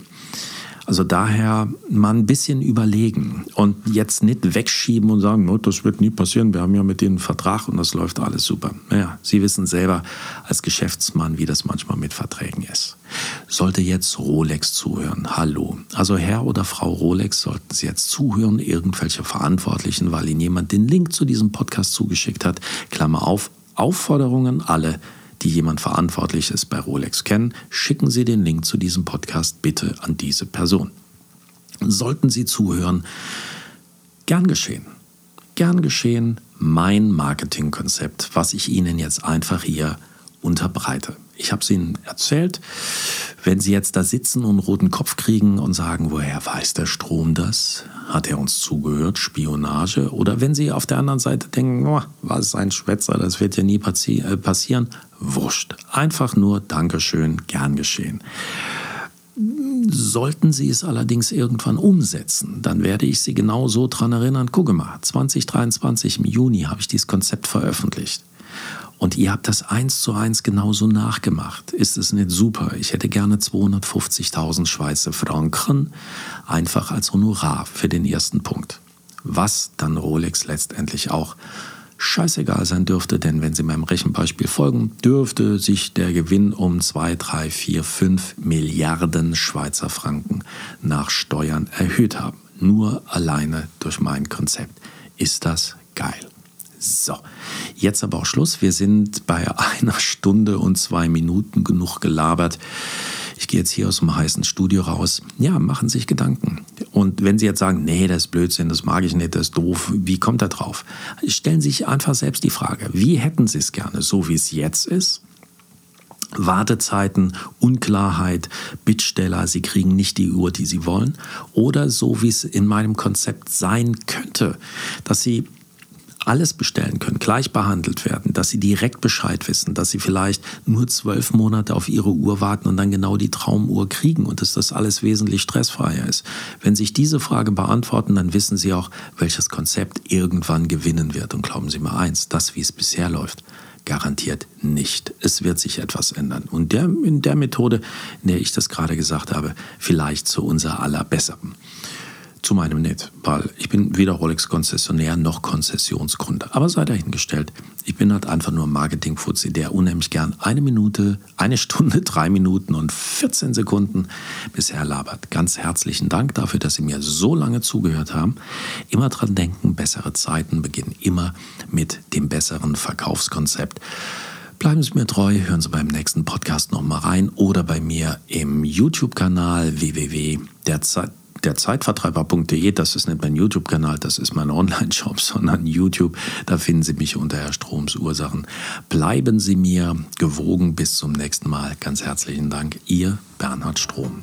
Also daher mal ein bisschen überlegen und jetzt nicht wegschieben und sagen, no, das wird nie passieren, wir haben ja mit denen einen Vertrag und das läuft alles super. Naja, Sie wissen selber als Geschäftsmann, wie das manchmal mit Verträgen ist. Sollte jetzt Rolex zuhören, hallo. Also Herr oder Frau Rolex, sollten Sie jetzt zuhören, irgendwelche Verantwortlichen, weil Ihnen jemand den Link zu diesem Podcast zugeschickt hat, Klammer auf, Aufforderungen alle die jemand Verantwortliches bei Rolex kennen, schicken Sie den Link zu diesem Podcast bitte an diese Person. Sollten Sie zuhören, gern geschehen. Gern geschehen, mein Marketingkonzept, was ich Ihnen jetzt einfach hier unterbreite. Ich habe es Ihnen erzählt. Wenn Sie jetzt da sitzen und einen roten Kopf kriegen und sagen, woher weiß der Strom das? Hat er uns zugehört? Spionage? Oder wenn Sie auf der anderen Seite denken, oh, was ein Schwätzer, das wird ja nie passi äh, passieren. Wurscht. Einfach nur Dankeschön, gern geschehen. Sollten Sie es allerdings irgendwann umsetzen, dann werde ich Sie genau so dran erinnern. Gucke mal, 2023 im Juni habe ich dieses Konzept veröffentlicht. Und ihr habt das eins zu eins genauso nachgemacht. Ist es nicht super? Ich hätte gerne 250.000 Schweizer Franken einfach als Honorar für den ersten Punkt. Was dann Rolex letztendlich auch scheißegal sein dürfte, denn wenn Sie meinem Rechenbeispiel folgen, dürfte sich der Gewinn um 2, 3, 4, 5 Milliarden Schweizer Franken nach Steuern erhöht haben. Nur alleine durch mein Konzept. Ist das geil? So, jetzt aber auch Schluss. Wir sind bei einer Stunde und zwei Minuten genug gelabert. Ich gehe jetzt hier aus dem heißen Studio raus. Ja, machen sich Gedanken. Und wenn Sie jetzt sagen, nee, das ist Blödsinn, das mag ich nicht, das ist doof, wie kommt er drauf? Stellen Sie sich einfach selbst die Frage, wie hätten Sie es gerne, so wie es jetzt ist? Wartezeiten, Unklarheit, Bittsteller, sie kriegen nicht die Uhr, die sie wollen. Oder so wie es in meinem Konzept sein könnte, dass sie alles bestellen können, gleich behandelt werden, dass sie direkt Bescheid wissen, dass sie vielleicht nur zwölf Monate auf ihre Uhr warten und dann genau die Traumuhr kriegen und dass das alles wesentlich stressfreier ist. Wenn sich diese Frage beantworten, dann wissen sie auch, welches Konzept irgendwann gewinnen wird. Und glauben Sie mir eins, das, wie es bisher läuft, garantiert nicht. Es wird sich etwas ändern. Und der, in der Methode, in der ich das gerade gesagt habe, vielleicht zu unser aller Besseren zu meinem nicht, weil ich bin weder Rolex-Konzessionär noch Konzessionsgründer. Aber sei dahingestellt, ich bin halt einfach nur Marketing-Fuzzi, der unheimlich gern eine Minute, eine Stunde, drei Minuten und 14 Sekunden bisher labert. Ganz herzlichen Dank dafür, dass Sie mir so lange zugehört haben. Immer dran denken, bessere Zeiten beginnen immer mit dem besseren Verkaufskonzept. Bleiben Sie mir treu, hören Sie beim nächsten Podcast nochmal rein oder bei mir im YouTube-Kanal www.derzeit der Zeitvertreiber.de, das ist nicht mein YouTube-Kanal, das ist mein Online-Shop, sondern YouTube. Da finden Sie mich unter Herr Stroms Ursachen. Bleiben Sie mir gewogen. Bis zum nächsten Mal. Ganz herzlichen Dank. Ihr Bernhard Strom.